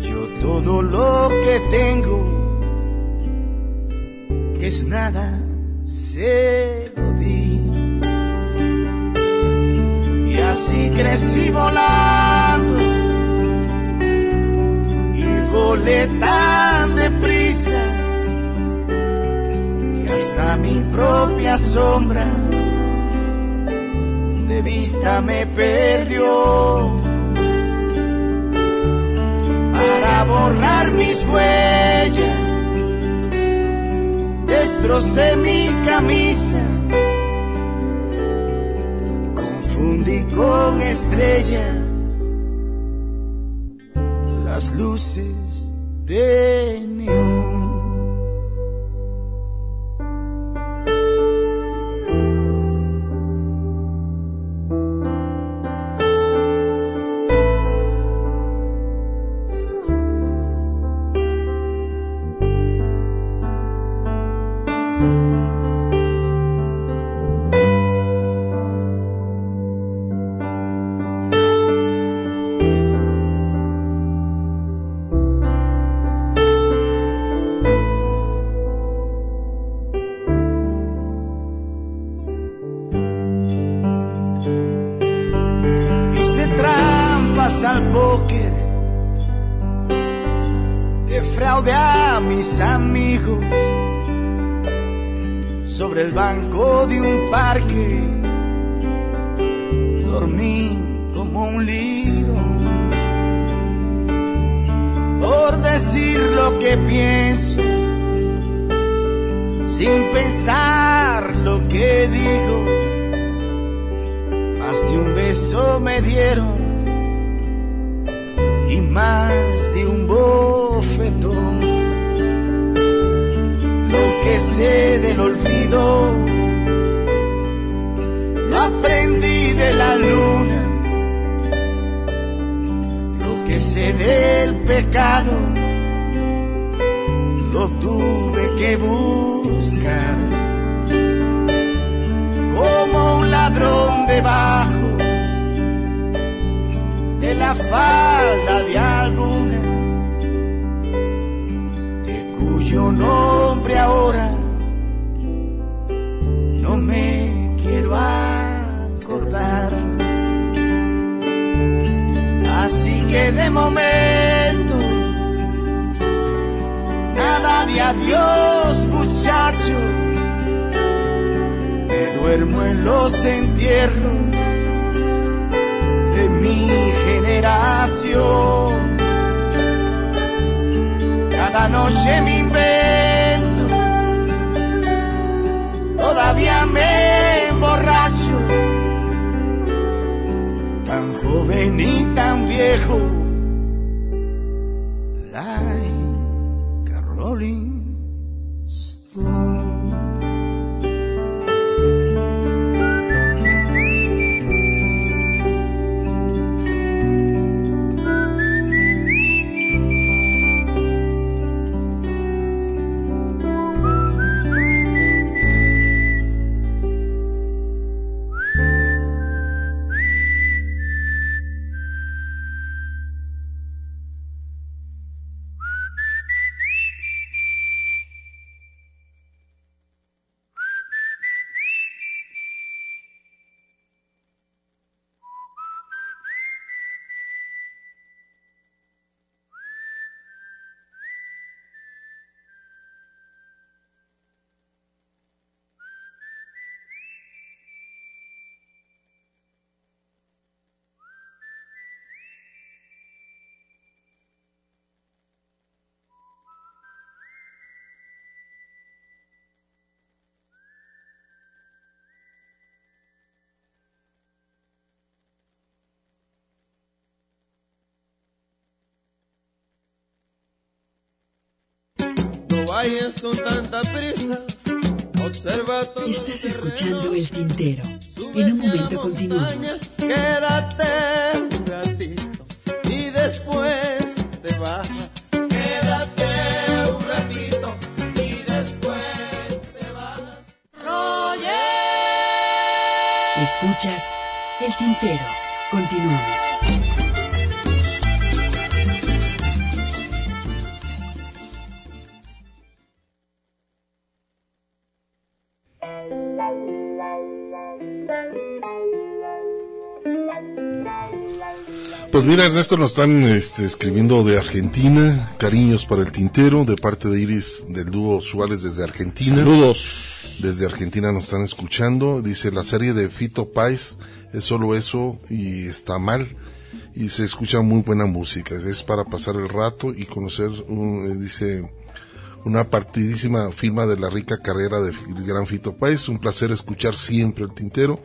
Yo todo lo que tengo, es nada, se lo di. Y así crecí volando y volé tan deprisa hasta mi propia sombra de vista me perdió. Para borrar mis huellas, destrocé mi camisa, confundí con estrellas las luces de neón. Que sé del pecado lo tuve que buscar. Como un ladrón debajo de la falda de alguna, de cuyo nombre ahora que de momento, nada de adiós muchachos me duermo en los entierros de mi generación. Cada noche me invento, todavía me joven y tan viejo. Like a vayas con tanta prisa. Observa todo Estás escuchando El Tintero. En un momento continuamos. Quédate un ratito y después te vas. Quédate un ratito y después te vas. Escuchas El tintero. Continuamos. Pues mira, Ernesto, nos están este, escribiendo de Argentina, cariños para el tintero, de parte de Iris del dúo Suárez desde Argentina. Saludos. Desde Argentina nos están escuchando. Dice, la serie de Fito Pais es solo eso y está mal. Y se escucha muy buena música. Es para pasar el rato y conocer, un, eh, dice, una partidísima firma de la rica carrera del gran Fito Páez. Un placer escuchar siempre el tintero.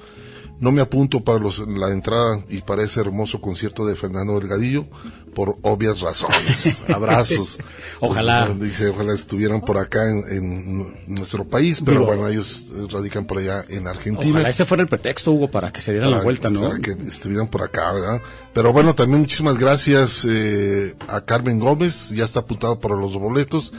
No me apunto para los, la entrada y para ese hermoso concierto de Fernando Delgadillo por obvias razones. Abrazos. Ojalá. Pues, dice, ojalá estuvieran por acá en, en nuestro país, pero Digo, bueno, ellos radican por allá en Argentina. Ojalá ese fuera el pretexto, Hugo, para que se diera la Para- vuelta, ¿no? para que estuvieran por acá, ¿verdad? Pero bueno, también muchísimas gracias eh, a Carmen Gómez, ya está apuntado para los boletos.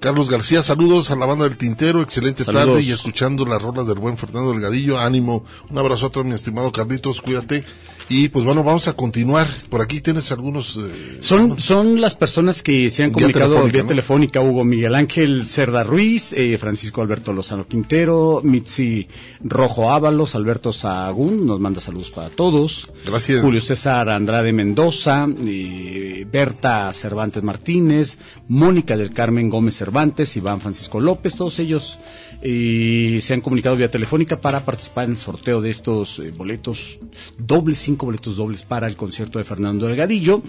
Carlos García, saludos a la banda del Tintero, excelente Saludos. tarde y escuchando las rolas del buen Fernando Delgadillo, ánimo, un abrazo a mi estimado Carlitos, cuídate. Y pues bueno, vamos a continuar. Por aquí tienes algunos... eh, Son, son las personas que se han Vía comunicado telefónica, vía ¿no? telefónica, Hugo Miguel Ángel Cerda Ruiz, eh, Francisco Alberto Lozano Quintero, Mitzi Rojo Ábalos, Alberto Sahagún, nos manda saludos para todos. Gracias. Julio César Andrade Mendoza, eh, Berta Cervantes Martínez, Mónica del Carmen Gómez Cervantes, Iván Francisco López, todos ellos eh, se han comunicado vía telefónica para participar en el sorteo de estos eh, boletos dobles, cinco boletos dobles para el concierto de Fernando Delgadillo.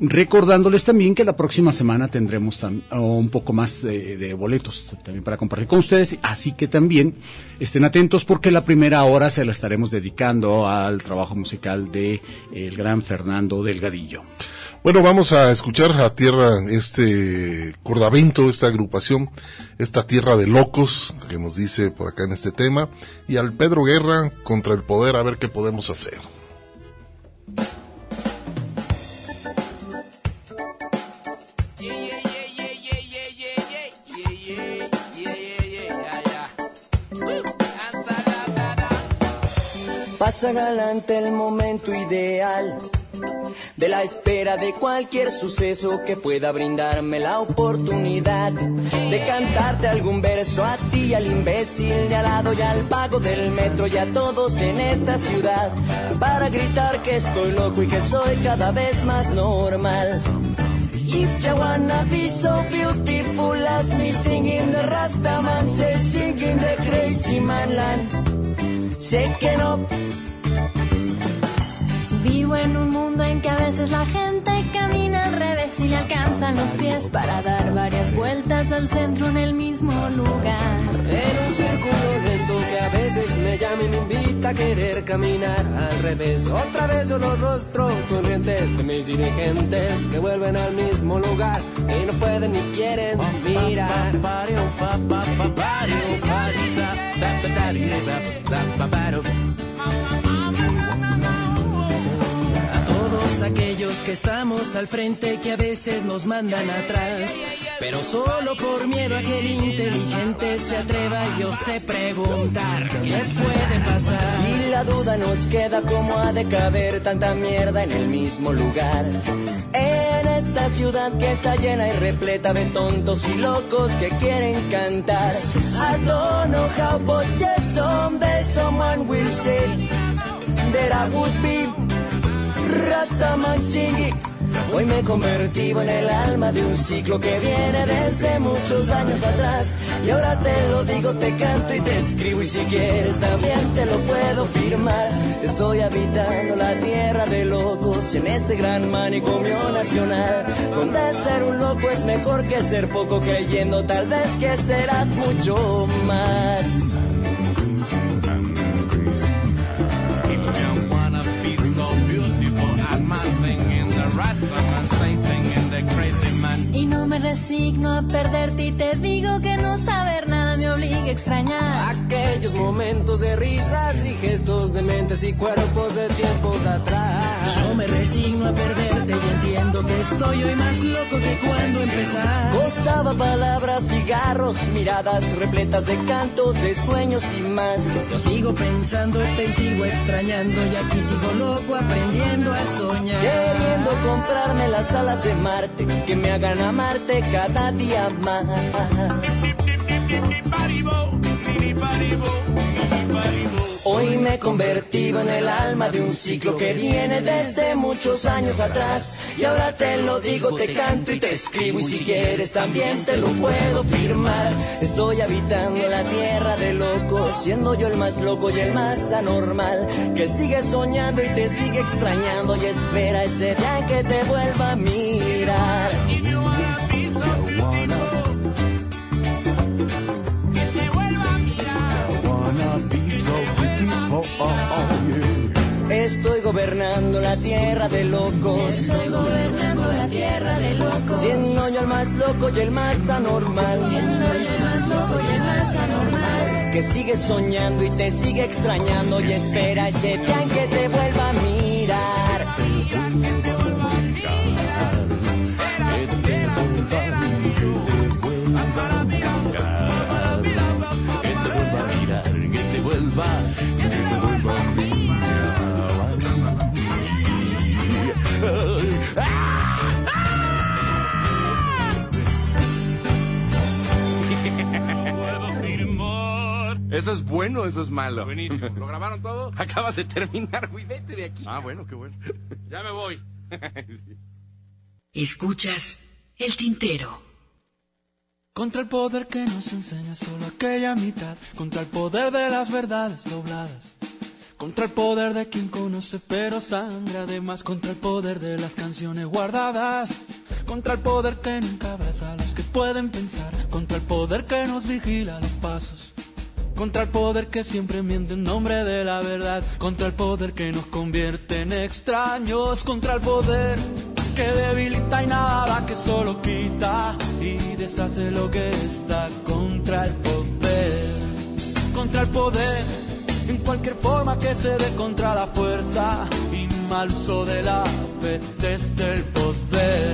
Recordándoles también que la próxima semana tendremos oh, un poco más de, de boletos también para compartir con ustedes, así que también estén atentos porque la primera hora se la estaremos dedicando al trabajo musical de el gran Fernando Delgadillo. Bueno, vamos a escuchar a Tierra, este Cordavento, esta agrupación, esta Tierra de Locos, que nos dice por acá en este tema, y al Pedro Guerra contra el poder, a ver qué podemos hacer. Pasa galante el momento ideal de la espera de cualquier suceso que pueda brindarme la oportunidad de cantarte algún verso a ti y al imbécil de al lado y al pago del metro y a todos en esta ciudad para gritar que estoy loco y que soy cada vez más normal. If you wanna be so beautiful as me singing the Rastaman, singing the crazy man land. Que no Vivo en un mundo en que a veces la gente camina al revés y le alcanzan los pies para dar varias vueltas al centro en el mismo lugar. En un círculo lento que a veces me llama y me invita a querer caminar al revés. Otra vez yo los rostros sonrientes de mis dirigentes que vuelven al mismo lugar y no pueden ni quieren mirar. Aquellos que estamos al frente que a veces nos mandan atrás, pero solo por miedo a que el inteligente se atreva y ose preguntar qué puede pasar. Y la duda nos queda como ha de caber tanta mierda en el mismo lugar. En esta ciudad que está llena y repleta de tontos y locos que quieren cantar. I don't know how, but yes, someday someone will say that I would be Rastaman singing. Hoy me he convertido en el alma de un ciclo que viene desde muchos años atrás. Y ahora te lo digo, te canto y te escribo. Y si quieres también te lo puedo firmar. Estoy habitando la tierra de locos en este gran manicomio nacional. Donde ser un loco es mejor que ser poco creyendo tal vez que serás mucho más. Y no me resigno a perderte y te digo que no saber nada obliga a extrañar aquellos momentos de risas y gestos de mentes y cuerpos de tiempos atrás. Yo me resigno a perderte y entiendo que estoy hoy más loco que cuando empezar. Costaba palabras, cigarros, miradas repletas de cantos, de sueños y más. Yo sigo pensándote y sigo extrañando y aquí sigo loco aprendiendo a soñar. Queriendo comprarme las alas de Marte, que me hagan amarte cada día más. Hoy me he convertido en el alma de un ciclo que viene desde muchos años atrás. Y ahora te lo digo, te canto y te escribo. Y si quieres también te lo puedo firmar. Estoy habitando la tierra de locos, siendo yo el más loco y el más anormal. Que sigue soñando y te sigue extrañando. Y espera ese día que te vuelva a mirar. Estoy gobernando la tierra de locos. Estoy gobernando la tierra de locos. Siendo yo el más loco y el más anormal. Siendo yo el más loco y el más anormal. Que sigue soñando y te sigue extrañando y espera ese día en que te vuelva a mirar. Eso es bueno, eso es malo. Buenísimo. ¿Lo grabaron todo? Acabas de terminar, güey, vete de aquí. Ah, bueno, qué bueno. Ya me voy. Escuchas el tintero. Contra el poder que nos enseña solo aquella mitad, contra el poder de las verdades dobladas, contra el poder de quien conoce pero sangra además, contra el poder de las canciones guardadas, contra el poder que nunca abraza a los que pueden pensar, contra el poder que nos vigila los pasos. Contra el poder que siempre miente en nombre de la verdad, contra el poder que nos convierte en extraños, contra el poder que debilita y nada que solo quita y deshace lo que está contra el poder, contra el poder en cualquier forma que se dé contra la fuerza y mal uso de la desde el poder.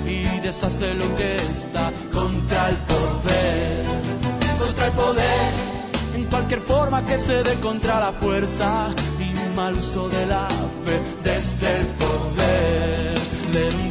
deshace lo que está contra el poder, contra el poder, en cualquier forma que se dé contra la fuerza y mal uso de la fe desde el poder.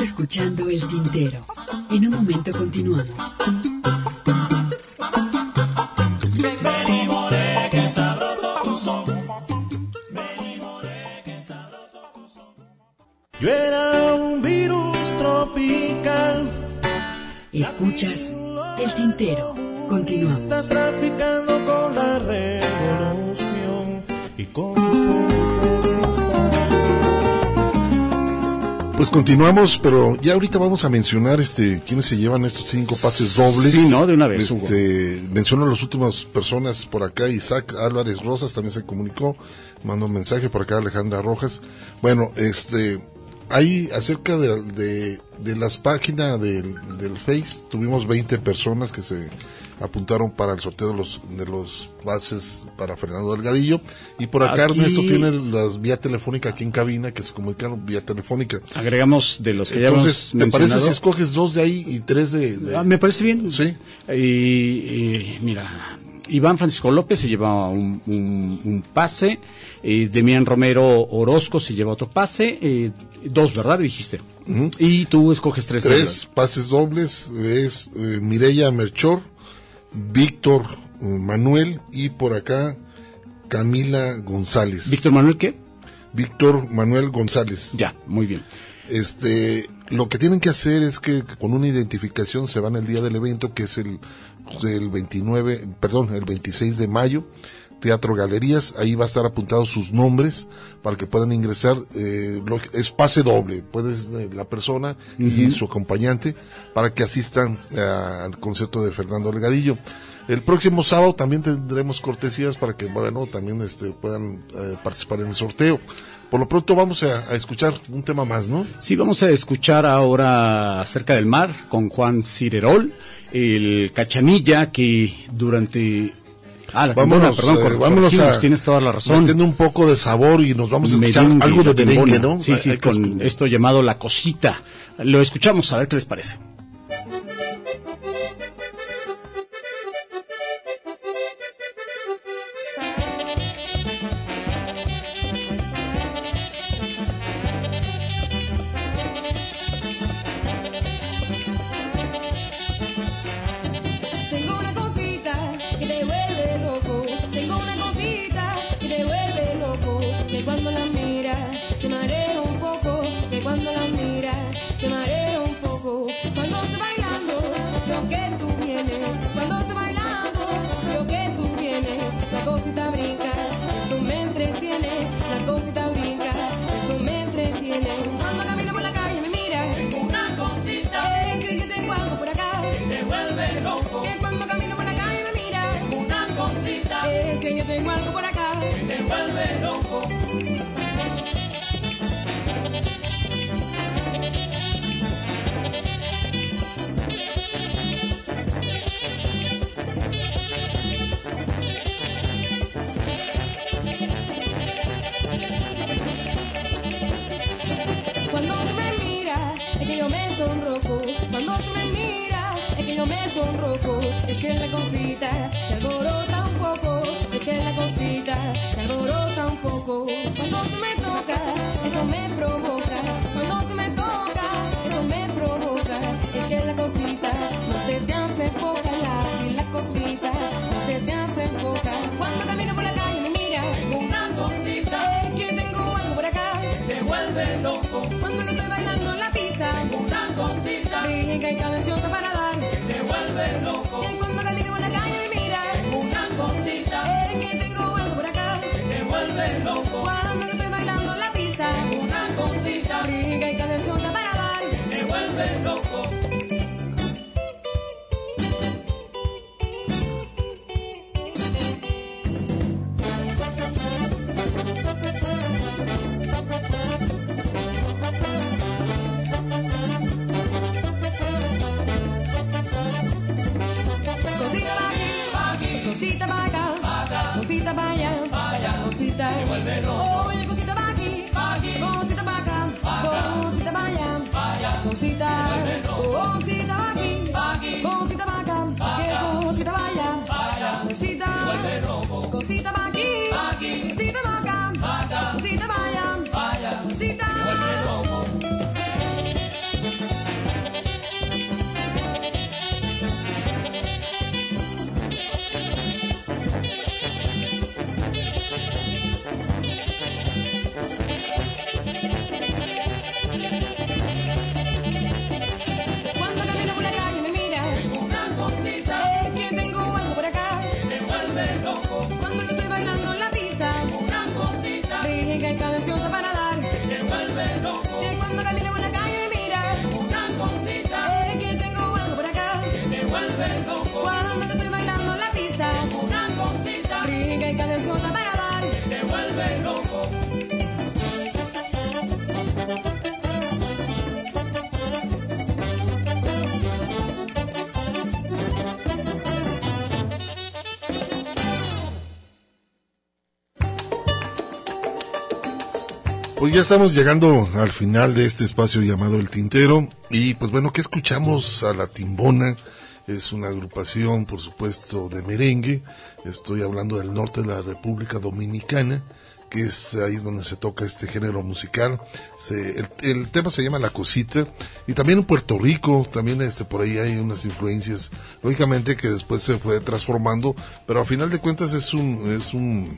escuchando el tintero. En un momento continuamos. Yo era un virus tropical. Escuchas el tintero. Continuamos. Continuamos, pero ya ahorita vamos a mencionar este quiénes se llevan estos cinco pases dobles. Sí, ¿no? De una vez, Hugo. Este, menciono las últimas personas por acá, Isaac Álvarez Rosas también se comunicó, mandó un mensaje por acá Alejandra Rojas. Bueno, este hay acerca de, de, de las páginas del, del Face, tuvimos 20 personas que se apuntaron para el sorteo de los de los bases para Fernando Delgadillo y por acá Aquí- Ernesto tiene las vía telefónica aquí en cabina que se comunicaron vía telefónica. Agregamos de los que ya Entonces, hemos ¿te parece mencionado? si escoges dos de ahí y tres de...? de- Ah, me parece bien. Sí. Y, y, mira, Iván Francisco López se lleva un, un- un pase, eh, Demián Romero Orozco se lleva otro pase, eh, dos, ¿verdad? Dijiste. Y tú escoges tres. Tres pases dobles es eh, Mireya Merchor, Víctor eh, Manuel y por acá Camila González. ¿Víctor Manuel qué? Víctor Manuel González. Ya, muy bien. Este, lo que tienen que hacer es que con una identificación se van el día del evento, que es el, el 29, perdón, el 26 de mayo, Teatro Galerías, ahí va a estar apuntados sus nombres para que puedan ingresar, eh, lo es pase doble, puedes eh, la persona y su acompañante para que asistan eh, al concierto de Fernando Delgadillo. El próximo sábado también tendremos cortesías para que, bueno, también este, puedan eh, participar en el sorteo. Por lo pronto vamos a, a escuchar un tema más, ¿no? Sí, vamos a escuchar ahora acerca del mar con Juan Cirerol, el cachanilla que durante... Ah, la Vámonos, timbona, perdón, eh, vámonos a tienes toda la razón. metiendo un poco de sabor y nos vamos a escuchar Merengue, algo de merengue. ¿no? Sí, sí, con esto llamado La Cosita. Lo escuchamos, a ver qué les parece. Vuelve ya estamos llegando al final de este espacio llamado El Tintero y pues bueno, ¿qué escuchamos a la Timbona? Es una agrupación, por supuesto, de merengue. Estoy hablando del norte de la República Dominicana, que es ahí donde se toca este género musical. Se- el, el tema se llama La Cosita y también en Puerto Rico, también este, por ahí hay unas influencias, lógicamente que después se fue transformando, pero a final de cuentas es un, es un,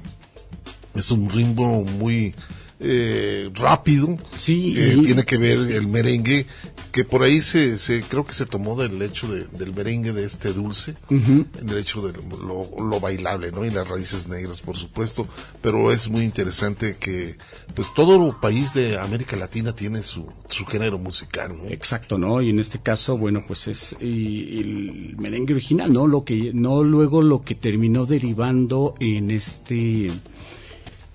es un ritmo muy eh, rápido. Sí, Eh, y- tiene que ver el merengue, que por ahí se, se creo que se tomó del hecho de- del merengue de este dulce, Ujú. del hecho de lo, lo bailable, ¿no? Y las raíces negras, por supuesto, pero es muy interesante que, pues todo país de América Latina tiene su, su género musical, ¿no? Exacto, ¿no? Y en este caso, bueno, pues es y- el merengue original, ¿no? Lo que no luego lo que terminó derivando en este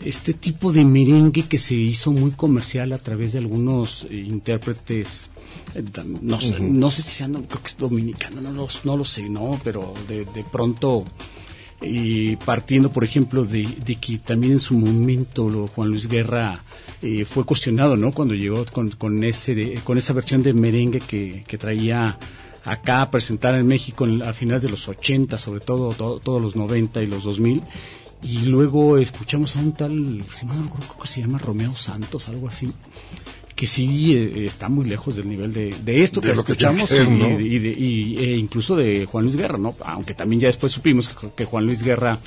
este tipo de merengue que se hizo muy comercial a través de algunos eh, intérpretes eh, no, sé, Ujú. no sé si sean creo que es dominicano no, lo- no lo sé no pero de, de pronto y partiendo por ejemplo de, de que también en su momento lo- Juan Luis Guerra eh, fue cuestionado no cuando llegó con, con ese de- con esa versión de merengue que, que traía acá a presentar en México en- a finales de los 80 sobre todo to- todos los 90 y los 2000 y luego escuchamos a un tal si no recuerdo, creo que se llama Romeo Santos algo así que sí eh, está muy lejos del nivel de, de esto De que lo que escuchamos dijeron, y, ¿no? y de- y, eh, incluso de Juan Luis Guerra, ¿no? Aunque también ya después supimos que, que Juan Luis Guerra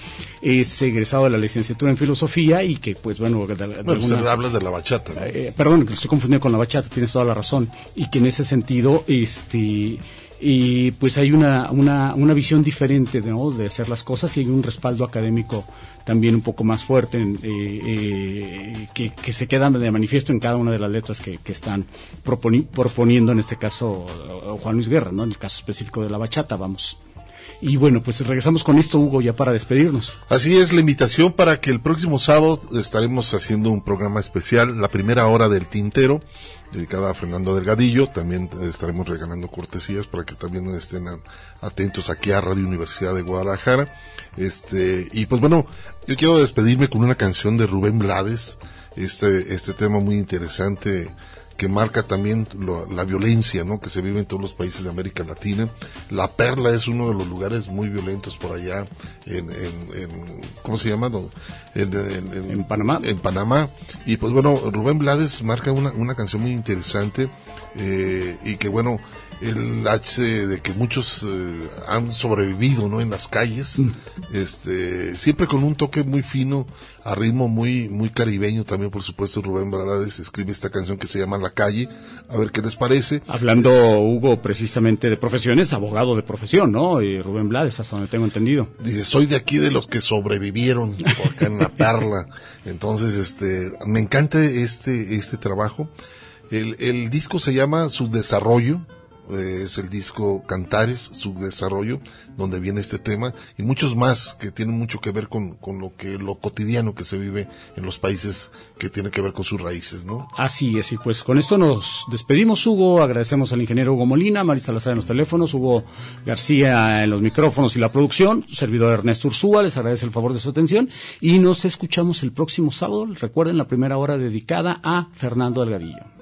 es egresado de la licenciatura en filosofía y que, pues bueno, de, Bueno, pues, alguna- hablas de la bachata, ¿no? eh, perdón, que estoy confundido con la bachata, tienes toda la razón. Y que en ese sentido, este, y pues hay una, una, una visión diferente ¿no? de hacer las cosas y hay un respaldo académico también un poco más fuerte en, eh, eh, que, que se quedan de manifiesto en cada una de las letras que, que están proponi- proponiendo, en este caso, Juan Luis Guerra, ¿no? en el caso específico de la bachata, vamos. Y bueno, pues regresamos con esto, Hugo, ya para despedirnos. Así es la invitación para que el próximo sábado estaremos haciendo un programa especial, la primera hora del tintero, dedicada a Fernando Delgadillo. También estaremos regalando cortesías para que también estén atentos aquí a Radio Universidad de Guadalajara. Este, y pues bueno, yo quiero despedirme con una canción de Rubén Blades, este, este tema muy interesante que marca también lo- la violencia ¿no? que se vive en todos los países de América Latina. La Perla es uno de los lugares muy violentos por allá en, en, en- ¿cómo se llama? En, en- Panamá. En Panamá. Y pues bueno, Rubén Blades marca una, una canción muy interesante eh, y que bueno, el hace de que muchos eh, han sobrevivido ¿no? en las calles, este siempre con un toque muy fino, a ritmo muy muy caribeño también por supuesto Rubén Blades escribe esta canción que se llama La calle, a ver qué les parece. Hablando, Hugo, precisamente de profesiones, abogado de profesión, ¿no? Y Rubén Blades, hasta donde tengo entendido. Dice, soy de aquí de los que sobrevivieron por acá en la perla. Entonces, este, me encanta este, este trabajo. El, el disco se llama Subdesarrollo. Eh, es el disco Cantares, Subdesarrollo, donde viene este tema y muchos más que tienen mucho que ver con, con lo que, lo cotidiano que se vive en los países que tiene que ver con sus raíces, ¿no? Así es, y pues con esto nos despedimos, Hugo. Agradecemos al ingeniero Hugo Molina, Marisa Salazar en los teléfonos, Hugo García en los micrófonos y la producción, su servidor Ernesto Ursúa, les agradece el favor de su atención y nos escuchamos el próximo sábado. Recuerden la primera hora dedicada a Fernando Delgadillo.